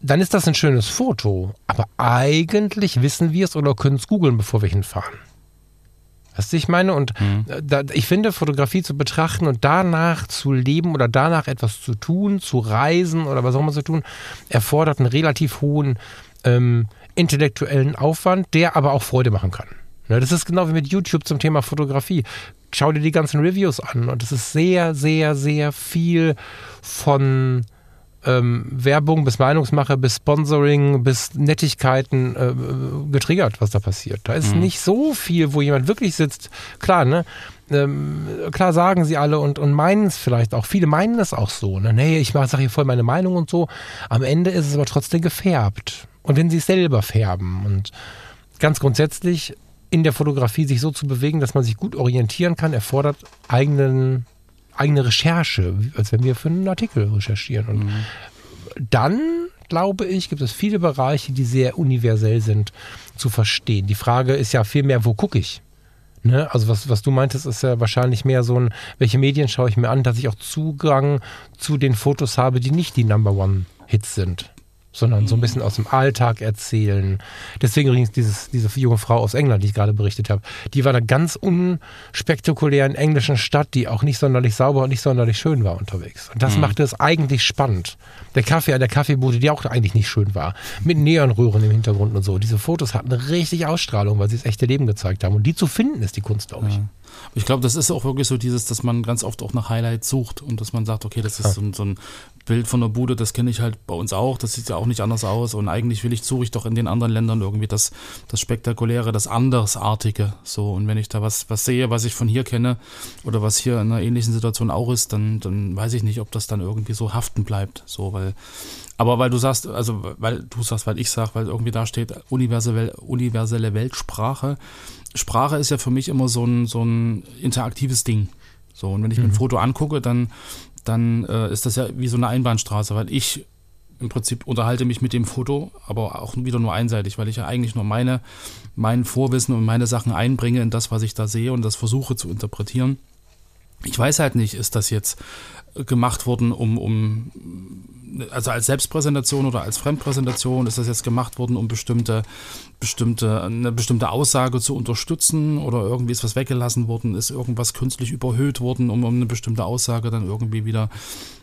S1: dann ist das ein schönes Foto, aber eigentlich wissen wir es oder können es googeln, bevor wir hinfahren. Weißt du, ich meine? Und mhm. da, ich finde, Fotografie zu betrachten und danach zu leben oder danach etwas zu tun, zu reisen oder was auch immer zu tun, erfordert einen relativ hohen ähm, intellektuellen Aufwand, der aber auch Freude machen kann. Ne, das ist genau wie mit YouTube zum Thema Fotografie. Schau dir die ganzen Reviews an und es ist sehr, sehr, sehr viel von ähm, Werbung bis Meinungsmache bis Sponsoring bis Nettigkeiten äh, getriggert, was da passiert. Da ist mhm. nicht so viel, wo jemand wirklich sitzt. Klar, ne? Ähm, klar sagen sie alle und, und meinen es vielleicht auch. Viele meinen es auch so. Ne? Nee, ich sage hier voll meine Meinung und so. Am Ende ist es aber trotzdem gefärbt. Und wenn sie es selber färben und ganz grundsätzlich in der Fotografie sich so zu bewegen, dass man sich gut orientieren kann, erfordert eigenen eigene Recherche, als wenn wir für einen Artikel recherchieren. Und mhm. dann, glaube ich, gibt es viele Bereiche, die sehr universell sind zu verstehen. Die Frage ist ja vielmehr, wo gucke ich? Ne? Also was, was du meintest, ist ja wahrscheinlich mehr so ein, welche Medien schaue ich mir an, dass ich auch Zugang zu den Fotos habe, die nicht die Number One Hits sind sondern so ein bisschen aus dem Alltag erzählen. Deswegen übrigens dieses, diese junge Frau aus England, die ich gerade berichtet habe, die war da ganz unspektakulären englischen Stadt, die auch nicht sonderlich sauber und nicht sonderlich schön war unterwegs. Und das mhm. machte es eigentlich spannend. Der Kaffee an der Kaffeebude, die auch eigentlich nicht schön war, mit Neonröhren im Hintergrund und so. Diese Fotos hatten richtig Ausstrahlung, weil sie das echte Leben gezeigt haben. Und die zu finden ist die Kunst, glaube ich. Ja.
S2: Ich glaube, das ist auch wirklich so dieses, dass man ganz oft auch nach Highlights sucht und dass man sagt, okay, das ist so ein, so ein Bild von der Bude, das kenne ich halt bei uns auch, das sieht ja auch nicht anders aus und eigentlich will ich, suche ich doch in den anderen Ländern irgendwie das, das Spektakuläre, das Andersartige, so und wenn ich da was, was sehe, was ich von hier kenne oder was hier in einer ähnlichen Situation auch ist, dann, dann weiß ich nicht, ob das dann irgendwie so haften bleibt, so, weil aber weil du sagst, also weil du sagst, weil ich sag, weil irgendwie da steht universelle, universelle Weltsprache. Sprache ist ja für mich immer so ein, so ein interaktives Ding. So, und wenn ich mhm. mir ein mhm. Foto angucke, dann, dann äh, ist das ja wie so eine Einbahnstraße, weil ich im Prinzip unterhalte mich mit dem Foto, aber auch wieder nur einseitig, weil ich ja eigentlich nur meine, mein Vorwissen und meine Sachen einbringe in das, was ich da sehe und das versuche zu interpretieren. Ich weiß halt nicht, ist das jetzt gemacht worden, um, um also als Selbstpräsentation oder als Fremdpräsentation ist das jetzt gemacht worden, um bestimmte, bestimmte, eine bestimmte Aussage zu unterstützen oder irgendwie ist was weggelassen worden, ist irgendwas künstlich überhöht worden, um, um eine bestimmte Aussage dann irgendwie wieder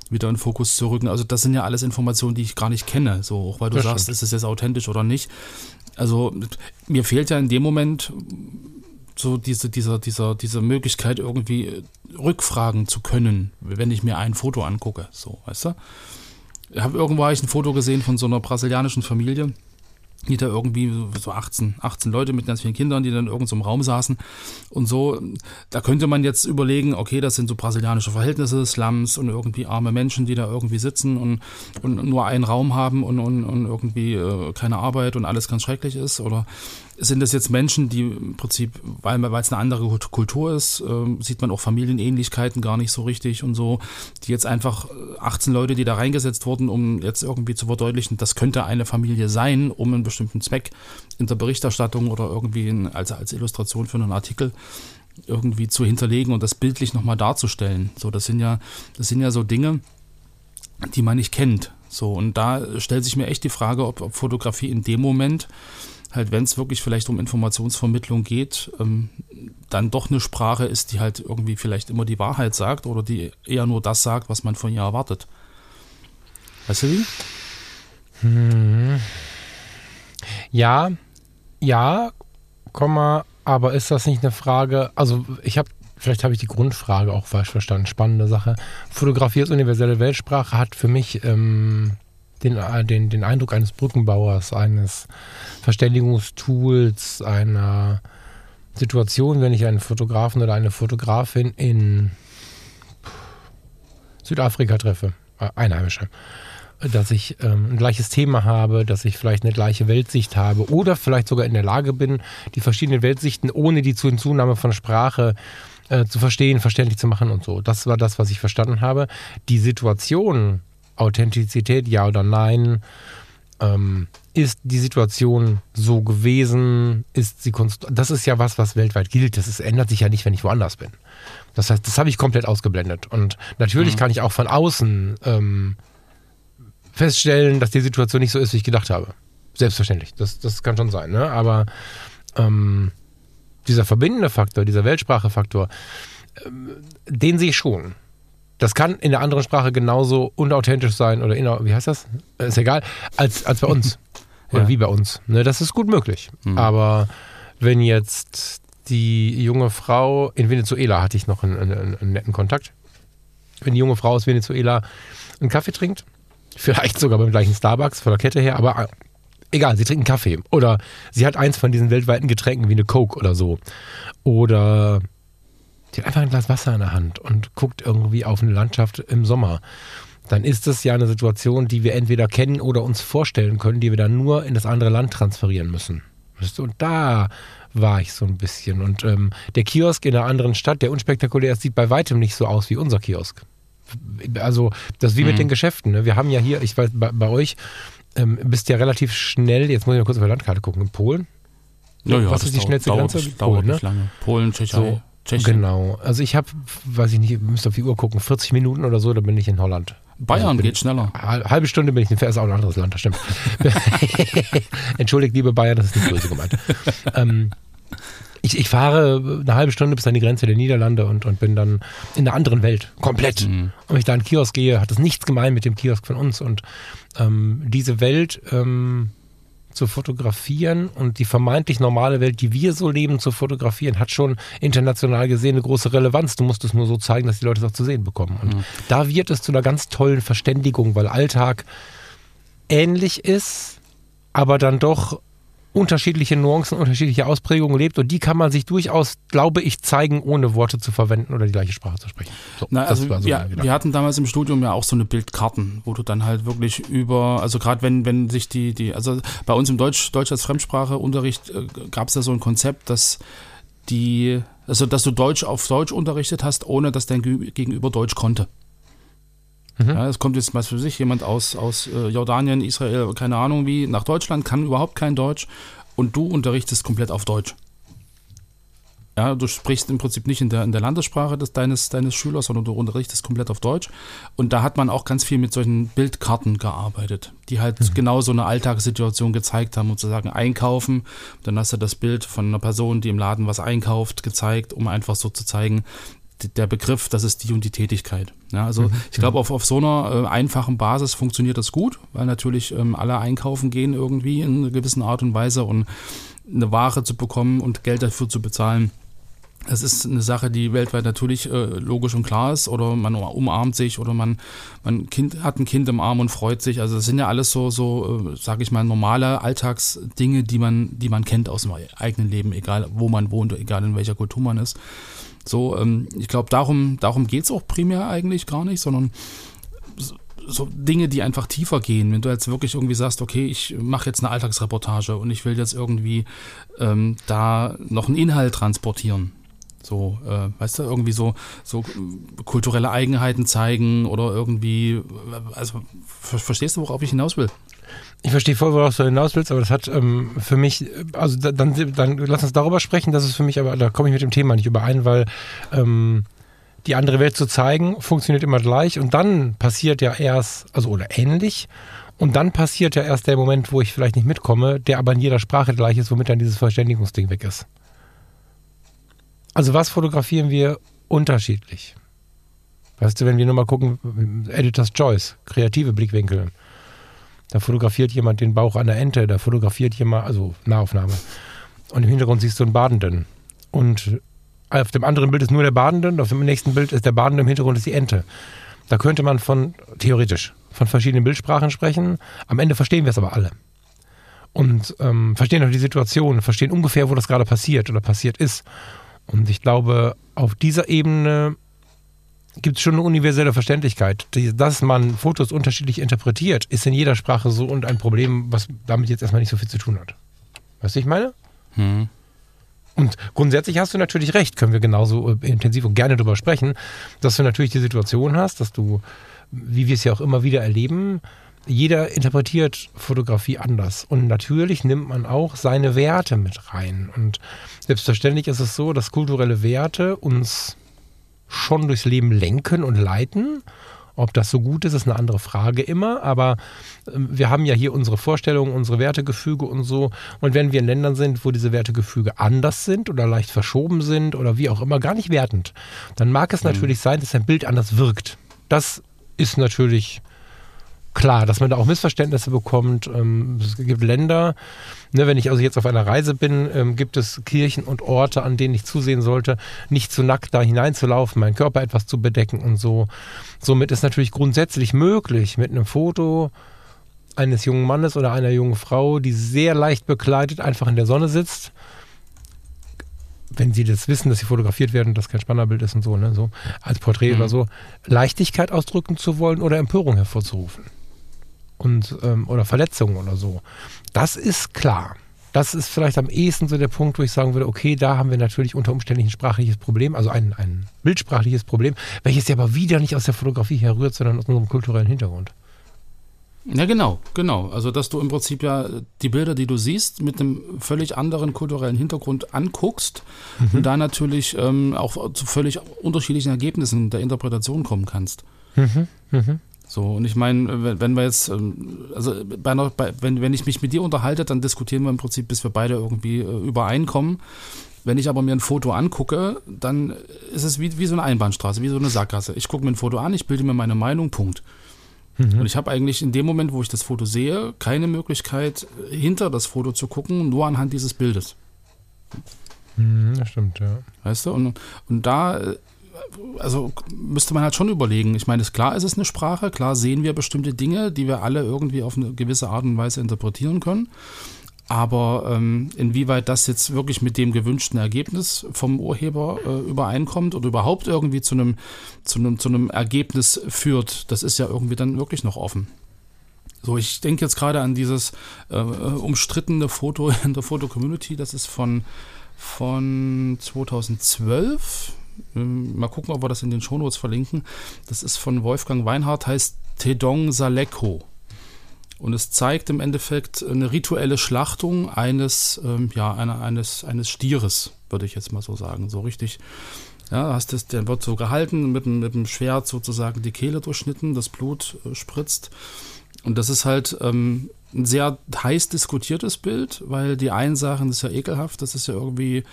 S2: wieder in Fokus zu rücken. Also das sind ja alles Informationen, die ich gar nicht kenne. So, auch weil du das sagst, stimmt. ist es jetzt authentisch oder nicht. Also mir fehlt ja in dem Moment so diese, dieser, dieser, diese Möglichkeit, irgendwie äh, rückfragen zu können, wenn ich mir ein Foto angucke. So, weißt du? Ich habe irgendwo ich ein Foto gesehen von so einer brasilianischen Familie die da irgendwie so 18, 18 Leute mit ganz vielen Kindern, die dann irgendeinem so Raum saßen und so. Da könnte man jetzt überlegen, okay, das sind so brasilianische Verhältnisse, Slums und irgendwie arme Menschen, die da irgendwie sitzen und, und nur einen Raum haben und, und, und irgendwie äh, keine Arbeit und alles ganz schrecklich ist. Oder sind das jetzt Menschen, die im Prinzip, weil es eine andere Kultur ist, äh, sieht man auch Familienähnlichkeiten gar nicht so richtig und so, die jetzt einfach 18 Leute, die da reingesetzt wurden, um jetzt irgendwie zu verdeutlichen, das könnte eine Familie sein, um einen bestimmten Zweck in der Berichterstattung oder irgendwie in, als, als Illustration für einen Artikel irgendwie zu hinterlegen und das bildlich nochmal darzustellen. So, das sind ja, das sind ja so Dinge, die man nicht kennt. So, und da stellt sich mir echt die Frage, ob, ob Fotografie in dem Moment halt, wenn es wirklich vielleicht um Informationsvermittlung geht, ähm, dann doch eine Sprache ist, die halt irgendwie vielleicht immer die Wahrheit sagt oder die eher nur das sagt, was man von ihr erwartet. Weißt du wie?
S1: Hm. Ja, ja, Komma, aber ist das nicht eine Frage? Also, ich habe, vielleicht habe ich die Grundfrage auch falsch verstanden. Spannende Sache. Fotografie als universelle Weltsprache hat für mich ähm, den, äh, den, den Eindruck eines Brückenbauers, eines Verständigungstools, einer Situation, wenn ich einen Fotografen oder eine Fotografin in Südafrika treffe, äh, Einheimische, dass ich ähm, ein gleiches Thema habe, dass ich vielleicht eine gleiche Weltsicht habe oder vielleicht sogar in der Lage bin, die verschiedenen Weltsichten ohne die Zunahme von Sprache äh, zu verstehen, verständlich zu machen und so. Das war das, was ich verstanden habe. Die Situation Authentizität, ja oder nein. Ähm, ist die Situation so gewesen? Ist sie Das ist ja was, was weltweit gilt. Das ist, ändert sich ja nicht, wenn ich woanders bin. Das heißt, das habe ich komplett ausgeblendet. Und natürlich mhm. kann ich auch von außen ähm, feststellen, dass die Situation nicht so ist, wie ich gedacht habe. Selbstverständlich. Das, das kann schon sein. Ne? Aber ähm, dieser verbindende Faktor, dieser Weltsprachefaktor, ähm, den sehe ich schon. Das kann in der anderen Sprache genauso unauthentisch sein oder inner, wie heißt das? Ist egal, als, als bei uns. oder ja. wie bei uns. Ne, das ist gut möglich. Mhm. Aber wenn jetzt die junge Frau in Venezuela hatte ich noch einen, einen, einen, netten Kontakt. Wenn die junge Frau aus Venezuela einen Kaffee trinkt, vielleicht sogar beim gleichen Starbucks von der Kette her, aber äh, egal, sie trinkt einen Kaffee oder sie hat eins von diesen weltweiten Getränken wie eine Coke oder so oder die hat einfach ein Glas Wasser in der Hand und guckt irgendwie auf eine Landschaft im Sommer. Dann ist das ja eine Situation, die wir entweder kennen oder uns vorstellen können, die wir dann nur in das andere Land transferieren müssen. Und da war ich so ein bisschen. Und ähm, der Kiosk in einer anderen Stadt, der unspektakulär ist, sieht bei weitem nicht so aus wie unser Kiosk. Also, das ist wie mhm. mit den Geschäften. Ne? Wir haben ja hier, ich weiß, bei, bei euch ähm, bist ja relativ schnell, jetzt muss ich mal kurz auf die Landkarte gucken, in Polen.
S2: Ja, ja, Was ist die schnellste dauert, Grenze? Dauert Polen, nicht ne? lange. Polen, Tschechei. So,
S1: Tschechien. Genau. Also ich habe, weiß ich nicht, müsst auf die Uhr gucken, 40 Minuten oder so, dann bin ich in Holland.
S2: Bayern also geht schneller.
S1: Halbe Stunde bin ich in ist auch ein anderes Land, das stimmt. Entschuldigt, liebe Bayern, das ist nicht böse gemeint. ähm, ich, ich, fahre eine halbe Stunde bis an die Grenze der Niederlande und, und bin dann in einer anderen Welt, komplett. Mhm. Und wenn ich da in den Kiosk gehe, hat das nichts gemein mit dem Kiosk von uns. Und ähm, diese Welt ähm, zu fotografieren und die vermeintlich normale Welt, die wir so leben, zu fotografieren, hat schon international gesehen eine große Relevanz. Du musst es nur so zeigen, dass die Leute es auch zu sehen bekommen. Und mhm. da wird es zu einer ganz tollen Verständigung, weil Alltag ähnlich ist, aber dann doch unterschiedliche Nuancen, unterschiedliche Ausprägungen lebt und die kann man sich durchaus, glaube ich, zeigen, ohne Worte zu verwenden oder die gleiche Sprache zu sprechen.
S2: So, Na, also so wir, wir, hatten damals im Studium ja auch so eine Bildkarten, wo du dann halt wirklich über, also gerade wenn, wenn sich die, die, also bei uns im Deutsch, Deutsch als Fremdspracheunterricht äh, gab es da so ein Konzept, dass die, also dass du Deutsch auf Deutsch unterrichtet hast, ohne dass dein Gegenüber Deutsch konnte. Mhm. Ja, es kommt jetzt was für sich jemand aus, aus äh, Jordanien, Israel, keine Ahnung wie, nach Deutschland, kann überhaupt kein Deutsch und du unterrichtest komplett auf Deutsch. Ja, du sprichst im Prinzip nicht in der, in der Landessprache des, deines, deines Schülers, sondern du unterrichtest komplett auf Deutsch. Und da hat man auch ganz viel mit solchen Bildkarten gearbeitet, die halt mhm. genau so eine Alltagssituation gezeigt haben, um zu sagen, einkaufen. Dann hast du das Bild von einer Person, die im Laden was einkauft, gezeigt, um einfach so zu zeigen, der Begriff, das ist die und die Tätigkeit. Ja, also mhm. ich glaube, auf, auf so einer äh, einfachen Basis funktioniert das gut, weil natürlich ähm, alle einkaufen gehen irgendwie in einer gewissen Art und Weise und eine Ware zu bekommen und Geld dafür zu bezahlen. Das ist eine Sache, die weltweit natürlich äh, logisch und klar ist. Oder man umarmt sich oder man, man kind, hat ein Kind im Arm und freut sich. Also das sind ja alles so, so äh, sage ich mal, normale Alltagsdinge, die man, die man kennt aus dem eigenen Leben, egal wo man wohnt, egal in welcher Kultur man ist. So, ähm, ich glaube, darum, darum geht es auch primär eigentlich gar nicht, sondern so Dinge, die einfach tiefer gehen. Wenn du jetzt wirklich irgendwie sagst, okay, ich mache jetzt eine Alltagsreportage und ich will jetzt irgendwie ähm, da noch einen Inhalt transportieren. So, äh, weißt du, irgendwie so, so kulturelle Eigenheiten zeigen oder irgendwie, also verstehst du, worauf ich hinaus will?
S1: Ich verstehe voll, worauf du hinaus willst, aber das hat ähm, für mich, also dann, dann lass uns darüber sprechen, das ist für mich, aber da komme ich mit dem Thema nicht überein, weil ähm, die andere Welt zu zeigen, funktioniert immer gleich und dann passiert ja erst, also oder ähnlich, und dann passiert ja erst der Moment, wo ich vielleicht nicht mitkomme, der aber in jeder Sprache gleich ist, womit dann dieses Verständigungsding weg ist. Also was fotografieren wir unterschiedlich? Weißt du, wenn wir nur mal gucken, Editor's Choice, kreative Blickwinkel. Da fotografiert jemand den Bauch einer Ente, da fotografiert jemand, also Nahaufnahme. Und im Hintergrund siehst du einen Badenden. Und auf dem anderen Bild ist nur der Badende, auf dem nächsten Bild ist der Badende, im Hintergrund ist die Ente. Da könnte man von, theoretisch, von verschiedenen Bildsprachen sprechen. Am Ende verstehen wir es aber alle. Und ähm, verstehen auch die Situation, verstehen ungefähr, wo das gerade passiert oder passiert ist. Und ich glaube, auf dieser Ebene gibt es schon eine universelle Verständlichkeit. Dass man Fotos unterschiedlich interpretiert, ist in jeder Sprache so und ein Problem, was damit jetzt erstmal nicht so viel zu tun hat. Weißt du, ich meine? Hm. Und grundsätzlich hast du natürlich recht, können wir genauso äh, intensiv und gerne darüber sprechen, dass du natürlich die Situation hast, dass du wie wir es ja auch immer wieder erleben, jeder interpretiert Fotografie anders. Und natürlich nimmt man auch seine Werte mit rein. Und selbstverständlich ist es so, dass kulturelle Werte uns schon durchs Leben lenken und leiten. Ob das so gut ist, ist eine andere Frage immer. Aber ähm, wir haben ja hier unsere Vorstellungen, unsere Wertegefüge und so. Und wenn wir in Ländern sind, wo diese Wertegefüge anders sind oder leicht verschoben sind oder wie auch immer, gar nicht wertend, dann mag es mhm. natürlich sein, dass ein Bild anders wirkt. Das ist natürlich klar, dass man da auch Missverständnisse bekommt. Ähm, es gibt Länder, ne, wenn ich also jetzt auf einer Reise bin, ähm, gibt es Kirchen und Orte, an denen ich zusehen sollte, nicht zu nackt da hineinzulaufen, meinen Körper etwas zu bedecken und so. Somit ist natürlich grundsätzlich möglich, mit einem Foto eines jungen Mannes oder einer jungen Frau, die sehr leicht bekleidet einfach in der Sonne sitzt, wenn sie das wissen, dass sie fotografiert werden, dass kein Spannerbild ist und so, ne, so als Porträt mhm. oder so, Leichtigkeit ausdrücken zu wollen oder Empörung hervorzurufen und ähm, oder Verletzungen oder so. Das ist klar. Das ist vielleicht am ehesten so der Punkt, wo ich sagen würde, okay, da haben wir natürlich unter Umständen ein sprachliches Problem, also ein, ein bildsprachliches Problem, welches ja aber wieder nicht aus der Fotografie herrührt, sondern aus unserem kulturellen Hintergrund.
S2: Ja, genau, genau. Also, dass du im Prinzip ja die Bilder, die du siehst, mit einem völlig anderen kulturellen Hintergrund anguckst mhm. und da natürlich ähm, auch zu völlig unterschiedlichen Ergebnissen der Interpretation kommen kannst. Mhm. Mhm. So, und ich meine, wenn wir jetzt, ähm, also bei einer, bei, wenn, wenn ich mich mit dir unterhalte, dann diskutieren wir im Prinzip, bis wir beide irgendwie äh, übereinkommen. Wenn ich aber mir ein Foto angucke, dann ist es wie, wie so eine Einbahnstraße, wie so eine Sackgasse. Ich gucke mir ein Foto an, ich bilde mir meine Meinung, Punkt. Mhm. Und ich habe eigentlich in dem Moment, wo ich das Foto sehe, keine Möglichkeit, hinter das Foto zu gucken, nur anhand dieses Bildes.
S1: Mhm, das stimmt, ja.
S2: Weißt du? Und, und da äh, also müsste man halt schon überlegen. Ich meine, klar ist es eine Sprache, klar sehen wir bestimmte Dinge, die wir alle irgendwie auf eine gewisse Art und Weise interpretieren können. Aber ähm, inwieweit das jetzt wirklich mit dem gewünschten Ergebnis vom Urheber äh, übereinkommt oder überhaupt irgendwie zu einem, zu, zu Ergebnis führt, das ist ja irgendwie dann wirklich noch offen. So, ich denke jetzt gerade an dieses äh, umstrittene Foto in der Foto-Community, das ist von, von 2012 ähm, mal gucken, ob wir das in den Shownotes verlinken. Das ist von Wolfgang Weinhardt, heißt Tedong Saleko. Und es zeigt im Endeffekt eine rituelle Schlachtung eines, ähm, ja, einer, eines, eines Stieres, würde ich jetzt mal so sagen. So richtig, ja, hast das, der wird so gehalten, mit, mit dem Schwert sozusagen die Kehle durchschnitten, das Blut äh, spritzt. Und das ist halt ähm, ein sehr heiß diskutiertes Bild, weil die einen sagen, das ist ja ekelhaft, das ist ja irgendwie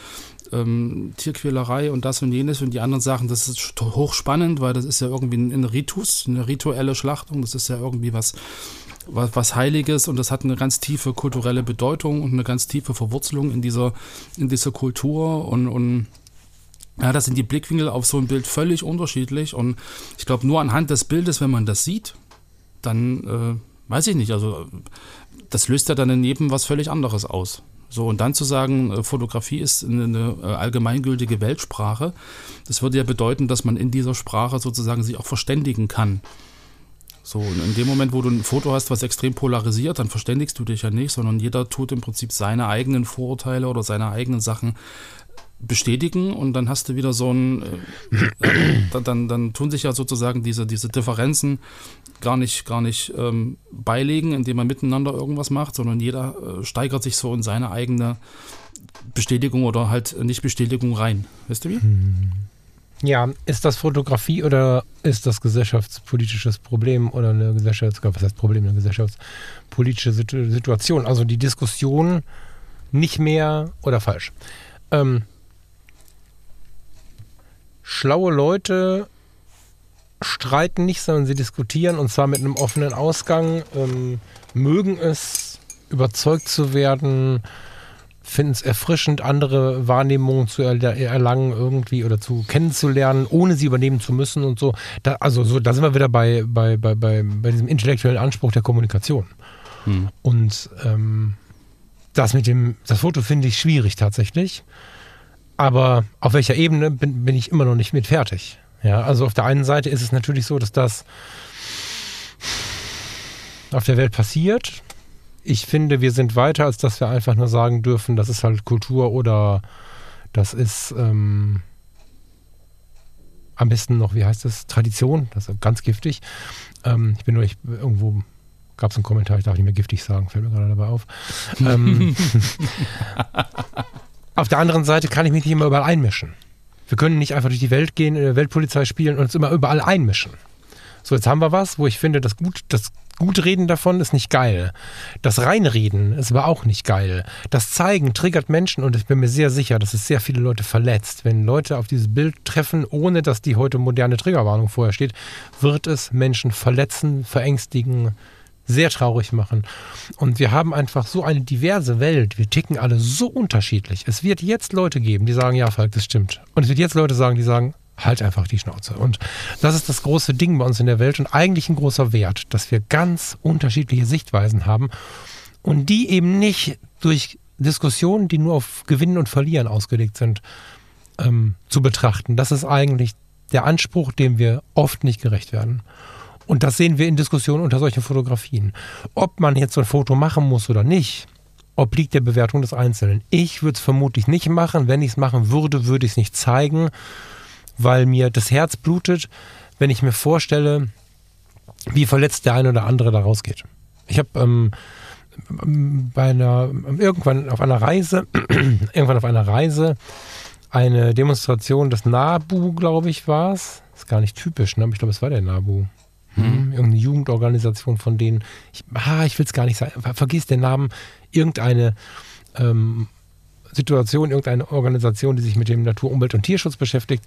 S2: ähm, Tierquälerei und das und jenes und die anderen sagen, das ist hochspannend, weil das ist ja irgendwie ein, ein Ritus, eine rituelle Schlachtung, das ist ja irgendwie was, was, was Heiliges und das hat eine ganz tiefe kulturelle Bedeutung und eine ganz tiefe Verwurzelung in dieser, in dieser Kultur und, und ja, da sind die Blickwinkel auf so ein Bild völlig unterschiedlich und ich glaube, nur anhand des Bildes, wenn man das sieht, dann äh, weiß ich nicht, also das löst ja dann daneben was völlig anderes aus. So, und dann zu sagen, äh, Fotografie ist eine, äh, allgemeingültige Weltsprache, das würde ja bedeuten, dass man in dieser Sprache sozusagen sich auch verständigen kann. So, und in dem Moment, wo du ein Foto hast, was extrem polarisiert, dann verständigst du dich ja nicht, sondern jeder tut im Prinzip seine eigenen Vorurteile oder seine eigenen Sachen bestätigen und dann hast du wieder so ein, äh, dann, dann, tun sich ja sozusagen diese, diese Differenzen gar nicht, gar nicht ähm, beilegen, indem man miteinander irgendwas macht, sondern jeder äh, steigert sich so in seine eigene Bestätigung oder halt Nicht-Bestätigung rein. Weißt du wie? Hm.
S1: Ja, ist das Fotografie oder ist das gesellschaftspolitisches Problem oder eine Gesellschafts-, was heißt Problem, eine gesellschaftspolitische Situation? Also die Diskussion nicht mehr oder falsch. Ähm, schlaue Leute streiten nicht, sondern sie diskutieren und zwar mit einem offenen Ausgang, ähm, mögen es, überzeugt zu werden, finden es erfrischend, andere Wahrnehmungen zu erlangen irgendwie oder zu kennenzulernen, ohne sie übernehmen zu müssen und so. Da, also so, da sind wir wieder bei, bei, bei, bei, bei diesem intellektuellen Anspruch der Kommunikation. Hm. Und ähm, das mit dem, das Foto finde ich schwierig tatsächlich. Aber auf welcher Ebene bin, bin ich immer noch nicht mit fertig. Ja, also auf der einen Seite ist es natürlich so, dass das auf der Welt passiert. Ich finde, wir sind weiter, als dass wir einfach nur sagen dürfen, das ist halt Kultur oder das ist, ähm, am besten noch, wie heißt das, Tradition, das ist ganz giftig. Ähm, ich bin nur, ich, irgendwo gab es einen Kommentar, ich darf nicht mehr giftig sagen, fällt mir gerade dabei auf. ähm, auf der anderen Seite kann ich mich nicht immer überall einmischen. Wir können nicht einfach durch die Welt gehen, in der Weltpolizei spielen und uns immer überall einmischen. So, jetzt haben wir was, wo ich finde, das, Gut, das Gutreden davon ist nicht geil. Das Reinreden ist aber auch nicht geil. Das Zeigen triggert Menschen und ich bin mir sehr sicher, dass es sehr viele Leute verletzt. Wenn Leute auf dieses Bild treffen, ohne dass die heute moderne Triggerwarnung vorher steht, wird es Menschen verletzen, verängstigen, sehr traurig machen. Und wir haben einfach so eine diverse Welt. Wir ticken alle so unterschiedlich. Es wird jetzt Leute geben, die sagen, ja, Falk, das stimmt. Und es wird jetzt Leute sagen, die sagen, halt einfach die Schnauze. Und das ist das große Ding bei uns in der Welt und eigentlich ein großer Wert, dass wir ganz unterschiedliche Sichtweisen haben und die eben nicht durch Diskussionen, die nur auf Gewinnen und Verlieren ausgelegt sind, ähm, zu betrachten. Das ist eigentlich der Anspruch, dem wir oft nicht gerecht werden. Und das sehen wir in Diskussionen unter solchen Fotografien. Ob man jetzt so ein Foto machen muss oder nicht, obliegt der Bewertung des Einzelnen. Ich würde es vermutlich nicht machen. Wenn ich es machen würde, würde ich es nicht zeigen weil mir das Herz blutet, wenn ich mir vorstelle, wie verletzt der eine oder andere da rausgeht. Ich habe ähm, bei einer irgendwann auf einer Reise, irgendwann auf einer Reise eine Demonstration des NABU, glaube ich, war es. Ist gar nicht typisch, ne? aber ich glaube, es war der NABU. Hm. Irgendeine Jugendorganisation von denen. Ich, ah, ich will es gar nicht sagen. Vergiss den Namen. Irgendeine ähm, Situation, irgendeine Organisation, die sich mit dem Natur-, Umwelt- und Tierschutz beschäftigt.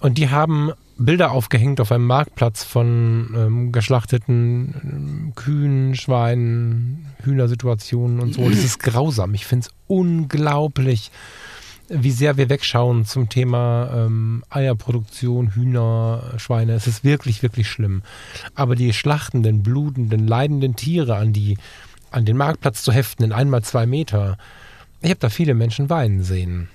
S1: Und die haben Bilder aufgehängt auf einem Marktplatz von ähm, geschlachteten ähm, Kühen, Schweinen, Hühnersituationen und so. Das ist grausam. Ich finde es unglaublich, wie sehr wir wegschauen zum Thema ähm, Eierproduktion, Hühner, Schweine. Es ist wirklich, wirklich schlimm. Aber die schlachtenden, blutenden, leidenden Tiere an die an den Marktplatz zu heften in einmal zwei Meter, ich habe da viele Menschen weinen sehen.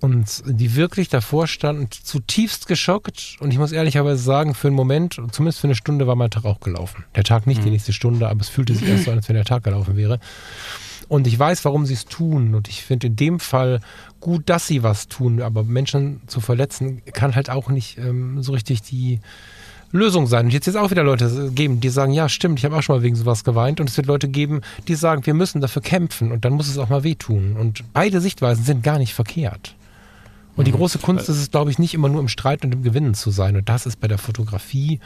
S1: Und die wirklich davor standen, zutiefst geschockt. Und ich muss ehrlicherweise sagen, für einen Moment, zumindest für eine Stunde, war mein Tag auch gelaufen. Der Tag nicht mhm. die nächste Stunde, aber es fühlte sich erst so an, als wenn der Tag gelaufen wäre. Und ich weiß, warum sie es tun. Und ich finde in dem Fall gut, dass sie was tun. Aber Menschen zu verletzen, kann halt auch nicht ähm, so richtig die, Lösung sein. Und jetzt jetzt auch wieder Leute geben, die sagen, ja, stimmt, ich habe auch schon mal wegen sowas geweint. Und es wird Leute geben, die sagen, wir müssen dafür kämpfen und dann muss es auch mal wehtun. Und beide Sichtweisen sind gar nicht verkehrt. Und die mhm. große Kunst ist es, glaube ich, nicht immer nur im Streit und im Gewinnen zu sein. Und das ist bei der Fotografie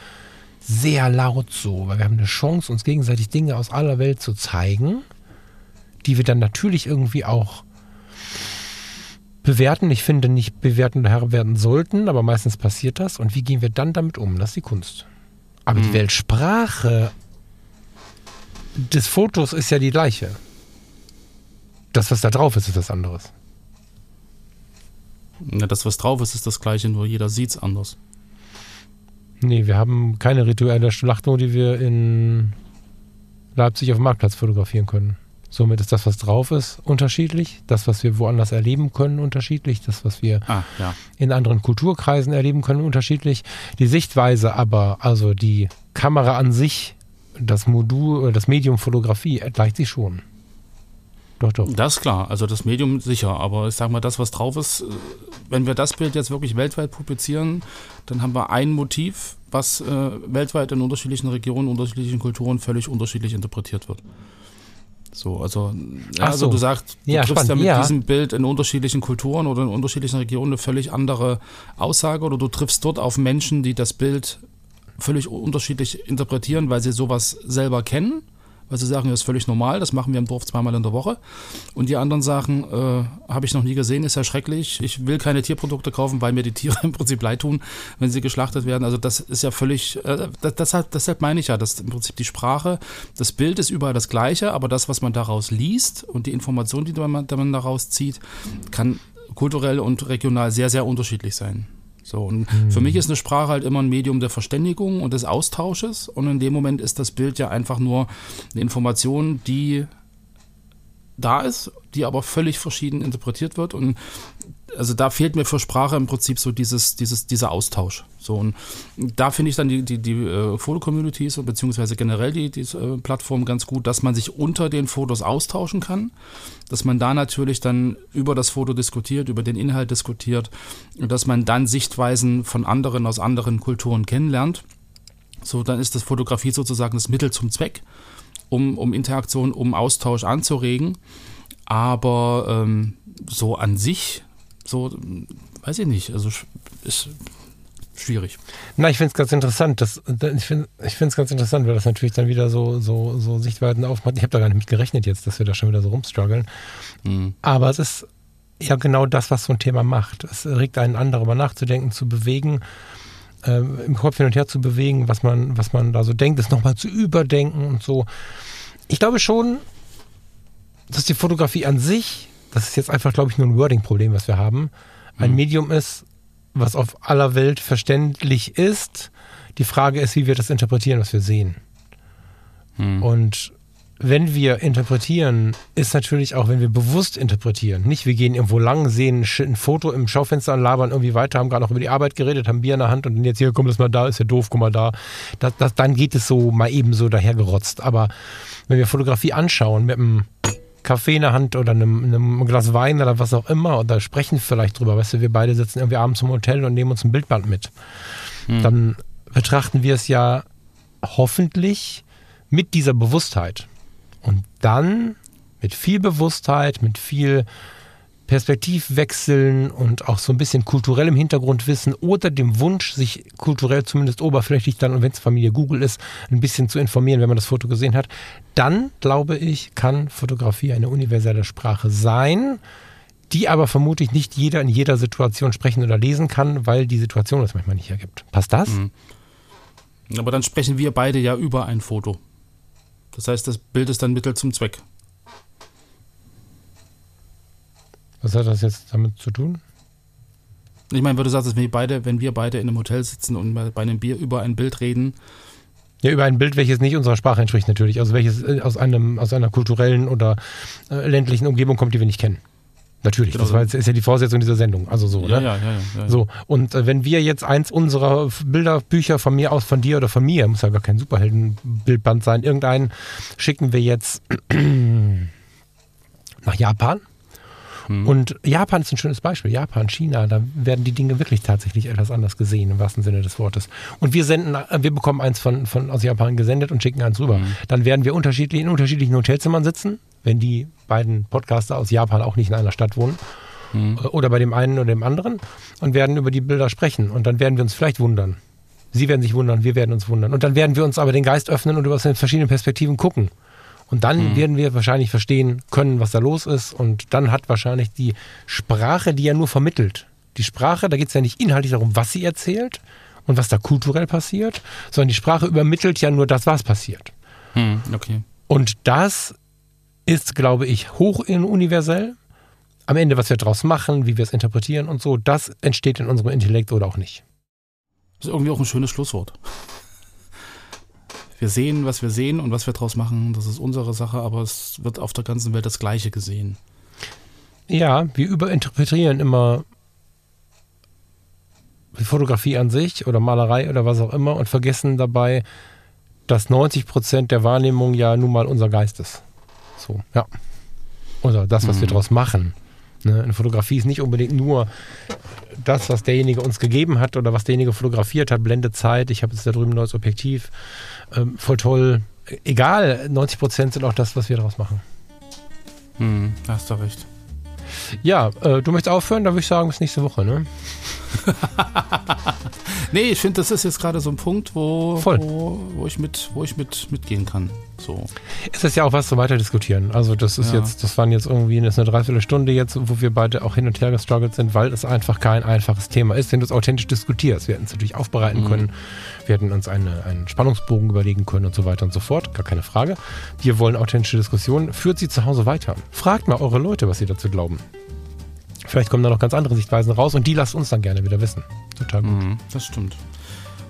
S1: sehr laut so, weil wir haben eine Chance, uns gegenseitig Dinge aus aller Welt zu zeigen, die wir dann natürlich irgendwie auch bewerten. Ich finde nicht bewerten daher werden sollten, aber meistens passiert das. Und wie gehen wir dann damit um? Das ist die Kunst. Aber mhm. die Weltsprache des Fotos ist ja die gleiche. Das, was da drauf ist, ist was anderes.
S2: Ja, das, was drauf ist, ist das gleiche, nur jeder sieht es anders.
S1: Nee, wir haben keine rituelle Schlachtung, die wir in Leipzig auf dem Marktplatz fotografieren können. Somit ist das, was drauf ist, unterschiedlich. Das, was wir woanders erleben können, unterschiedlich. Das, was wir ah, ja. in anderen Kulturkreisen erleben können, unterschiedlich. Die Sichtweise aber, also die Kamera an sich, das Modul, das Medium Fotografie, gleicht sich schon.
S2: Doch, doch. Das ist klar, also das Medium sicher, aber ich sage mal, das, was drauf ist, wenn wir das Bild jetzt wirklich weltweit publizieren, dann haben wir ein Motiv, was äh, weltweit in unterschiedlichen Regionen, unterschiedlichen Kulturen völlig unterschiedlich interpretiert wird. So, also, ja, also du sagst, du ja, triffst spannend. ja mit ja. diesem Bild in unterschiedlichen Kulturen oder in unterschiedlichen Regionen eine völlig andere Aussage oder du triffst dort auf Menschen, die das Bild völlig unterschiedlich interpretieren, weil sie sowas selber kennen weil sie sagen, das ist völlig normal, das machen wir im Dorf zweimal in der Woche. Und die anderen sagen, äh, habe ich noch nie gesehen, ist ja schrecklich. Ich will keine Tierprodukte kaufen, weil mir die Tiere im Prinzip leid tun, wenn sie geschlachtet werden. Also das ist ja völlig, äh, das, deshalb, deshalb meine ich ja, dass im Prinzip die Sprache, das Bild ist überall das gleiche, aber das, was man daraus liest und die Information, die man, die man daraus zieht, kann kulturell und regional sehr, sehr unterschiedlich sein. So, und mhm. für mich ist eine Sprache halt immer ein Medium der Verständigung und des Austausches. Und in dem Moment ist das Bild ja einfach nur eine Information, die da ist, die aber völlig verschieden interpretiert wird. Und also da fehlt mir für Sprache im Prinzip so dieses, dieses, dieser Austausch. So, und da finde ich dann die, die, die äh, Foto-Communities beziehungsweise generell die, die äh, Plattform ganz gut, dass man sich unter den Fotos austauschen kann, dass man da natürlich dann über das Foto diskutiert, über den Inhalt diskutiert und dass man dann Sichtweisen von anderen aus anderen Kulturen kennenlernt. So, dann ist das Fotografie sozusagen das Mittel zum Zweck, um, um Interaktion, um Austausch anzuregen. Aber ähm, so an sich so, weiß ich nicht, also ist schwierig.
S1: Na, ich finde es ganz interessant. Das, ich finde es ganz interessant, weil das natürlich dann wieder so, so, so Sichtweiten aufmacht. Ich habe da gar nicht mit gerechnet jetzt, dass wir da schon wieder so rumstruggeln. Mhm. Aber es ist ja genau das, was so ein Thema macht. Es regt einen an, darüber nachzudenken, zu bewegen, äh, im Kopf hin und her zu bewegen, was man, was man da so denkt, es nochmal zu überdenken und so. Ich glaube schon, dass die Fotografie an sich das ist jetzt einfach, glaube ich, nur ein Wording-Problem, was wir haben, ein mhm. Medium ist, was auf aller Welt verständlich ist. Die Frage ist, wie wir das interpretieren, was wir sehen. Mhm. Und wenn wir interpretieren, ist natürlich auch, wenn wir bewusst interpretieren, nicht wir gehen irgendwo lang, sehen ein Foto im Schaufenster und labern irgendwie weiter, haben gerade noch über die Arbeit geredet, haben Bier in der Hand und jetzt hier, komm das mal da, ist ja doof, guck mal da. Das, das, dann geht es so mal eben so dahergerotzt. Aber wenn wir Fotografie anschauen mit einem Kaffee in der Hand oder einem, einem, Glas Wein oder was auch immer oder sprechen vielleicht drüber. Weißt du, wir beide sitzen irgendwie abends im Hotel und nehmen uns ein Bildband mit. Hm. Dann betrachten wir es ja hoffentlich mit dieser Bewusstheit. Und dann mit viel Bewusstheit, mit viel Perspektivwechseln und auch so ein bisschen kulturellem Hintergrundwissen oder dem Wunsch, sich kulturell zumindest oberflächlich dann, und wenn es Familie Google ist, ein bisschen zu informieren, wenn man das Foto gesehen hat, dann glaube ich, kann Fotografie eine universelle Sprache sein, die aber vermutlich nicht jeder in jeder Situation sprechen oder lesen kann, weil die Situation das manchmal nicht ergibt. Passt das? Mhm.
S2: Aber dann sprechen wir beide ja über ein Foto. Das heißt, das Bild ist dann Mittel zum Zweck.
S1: Was hat das jetzt damit zu tun?
S2: Ich meine, würde sagen, dass wir beide, wenn wir beide in einem Hotel sitzen und bei einem Bier über ein Bild reden.
S1: Ja, über ein Bild, welches nicht unserer Sprache entspricht natürlich, also welches äh, aus einem, aus einer kulturellen oder äh, ländlichen Umgebung kommt, die wir nicht kennen. Natürlich, genau. das war jetzt, ist ja die Voraussetzung dieser Sendung, also so, ja, ne? Ja, ja, ja, ja, So, und äh, wenn wir jetzt eins unserer Bilderbücher von mir aus, von dir oder von mir, muss ja gar kein Superheldenbildband sein, irgendeinen schicken wir jetzt nach Japan Mhm. Und Japan ist ein schönes Beispiel. Japan, China, da werden die Dinge wirklich tatsächlich etwas anders gesehen, im wahrsten Sinne des Wortes. Und wir senden, wir bekommen eins von, von aus Japan gesendet und schicken eins rüber. Mhm. Dann werden wir unterschiedlich, in unterschiedlichen Hotelzimmern sitzen, wenn die beiden Podcaster aus Japan auch nicht in einer Stadt wohnen. Mhm. Oder bei dem einen oder dem anderen und werden über die Bilder sprechen. Und dann werden wir uns vielleicht wundern. Sie werden sich wundern, wir werden uns wundern. Und dann werden wir uns aber den Geist öffnen und über verschiedene Perspektiven gucken. Und dann mhm. werden wir wahrscheinlich verstehen können, was da los ist. Und dann hat wahrscheinlich die Sprache, die ja nur vermittelt. Die Sprache, da geht es ja nicht inhaltlich darum, was sie erzählt und was da kulturell passiert, sondern die Sprache übermittelt ja nur das, was passiert.
S2: Mhm, okay.
S1: Und das ist, glaube ich, hoch universell. Am Ende, was wir daraus machen, wie wir es interpretieren und so, das entsteht in unserem Intellekt oder auch nicht.
S2: Das ist irgendwie auch ein schönes Schlusswort wir sehen, was wir sehen und was wir daraus machen, das ist unsere Sache, aber es wird auf der ganzen Welt das Gleiche gesehen.
S1: Ja, wir überinterpretieren immer die Fotografie an sich oder Malerei oder was auch immer und vergessen dabei, dass 90 Prozent der Wahrnehmung ja nun mal unser Geist ist. So, ja. Oder das, was mhm. wir daraus machen. Ne? Eine Fotografie ist nicht unbedingt nur das, was derjenige uns gegeben hat oder was derjenige fotografiert hat, Blende Zeit, ich habe jetzt da drüben ein neues Objektiv, ähm, voll toll. Egal, 90 Prozent sind auch das, was wir daraus machen.
S2: Hm, hast du recht.
S1: Ja, äh, du möchtest aufhören, dann würde ich sagen, bis nächste Woche, ne?
S2: nee, ich finde, das ist jetzt gerade so ein Punkt, wo, wo, wo, ich, mit, wo ich mit, mitgehen kann. So.
S1: Es ist ja auch was zu weiter diskutieren. Also das ist ja. jetzt, das waren jetzt irgendwie das ist eine Dreiviertelstunde jetzt, wo wir beide auch hin und her gestruggelt sind, weil es einfach kein einfaches Thema ist, wenn du es authentisch diskutierst. Wir hätten es natürlich aufbereiten mhm. können, wir hätten uns eine, einen Spannungsbogen überlegen können und so weiter und so fort, gar keine Frage. Wir wollen authentische Diskussionen, führt sie zu Hause weiter. Fragt mal eure Leute, was sie dazu glauben. Vielleicht kommen da noch ganz andere Sichtweisen raus und die lasst uns dann gerne wieder wissen.
S2: Total gut. Mhm, das stimmt.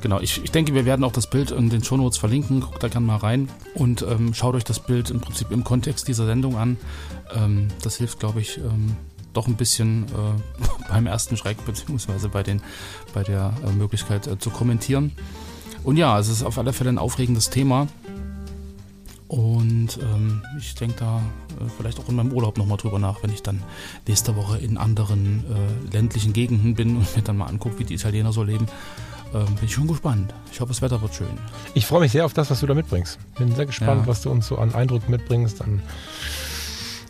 S2: Genau. Ich, ich denke, wir werden auch das Bild in den Shownotes verlinken. Guckt da gerne mal rein und ähm, schaut euch das Bild im Prinzip im Kontext dieser Sendung an. Ähm, das hilft, glaube ich, ähm, doch ein bisschen äh, beim ersten Schreck beziehungsweise bei, den, bei der äh, Möglichkeit äh, zu kommentieren. Und ja, es ist auf alle Fälle ein aufregendes Thema. Und ähm, ich denke da äh, vielleicht auch in meinem Urlaub nochmal drüber nach, wenn ich dann nächste Woche in anderen äh, ländlichen Gegenden bin und mir dann mal angucke, wie die Italiener so leben. Ähm, bin ich schon gespannt. Ich hoffe, das Wetter wird schön.
S1: Ich freue mich sehr auf das, was du da mitbringst. Bin sehr gespannt,
S2: Ja.
S1: was du uns so an Eindrücken mitbringst. An,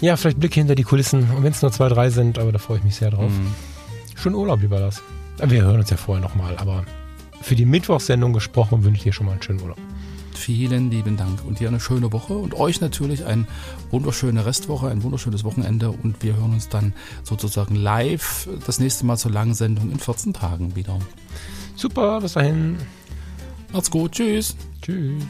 S1: ja, vielleicht Blicke hinter die Kulissen. Und wenn es nur zwei, drei sind, aber da freue ich mich sehr drauf.
S2: Mhm.
S1: Schon Urlaub, lieber das. Wir hören uns ja vorher nochmal, aber für die Mittwochssendung gesprochen wünsche ich dir schon mal einen schönen Urlaub.
S2: Vielen lieben Dank und dir eine schöne Woche und euch natürlich eine wunderschöne Restwoche, ein wunderschönes Wochenende und wir hören uns dann sozusagen live das nächste Mal zur langen Sendung in 14 Tagen wieder.
S1: Super, bis dahin.
S2: Macht's gut, tschüss.
S1: Tschüss.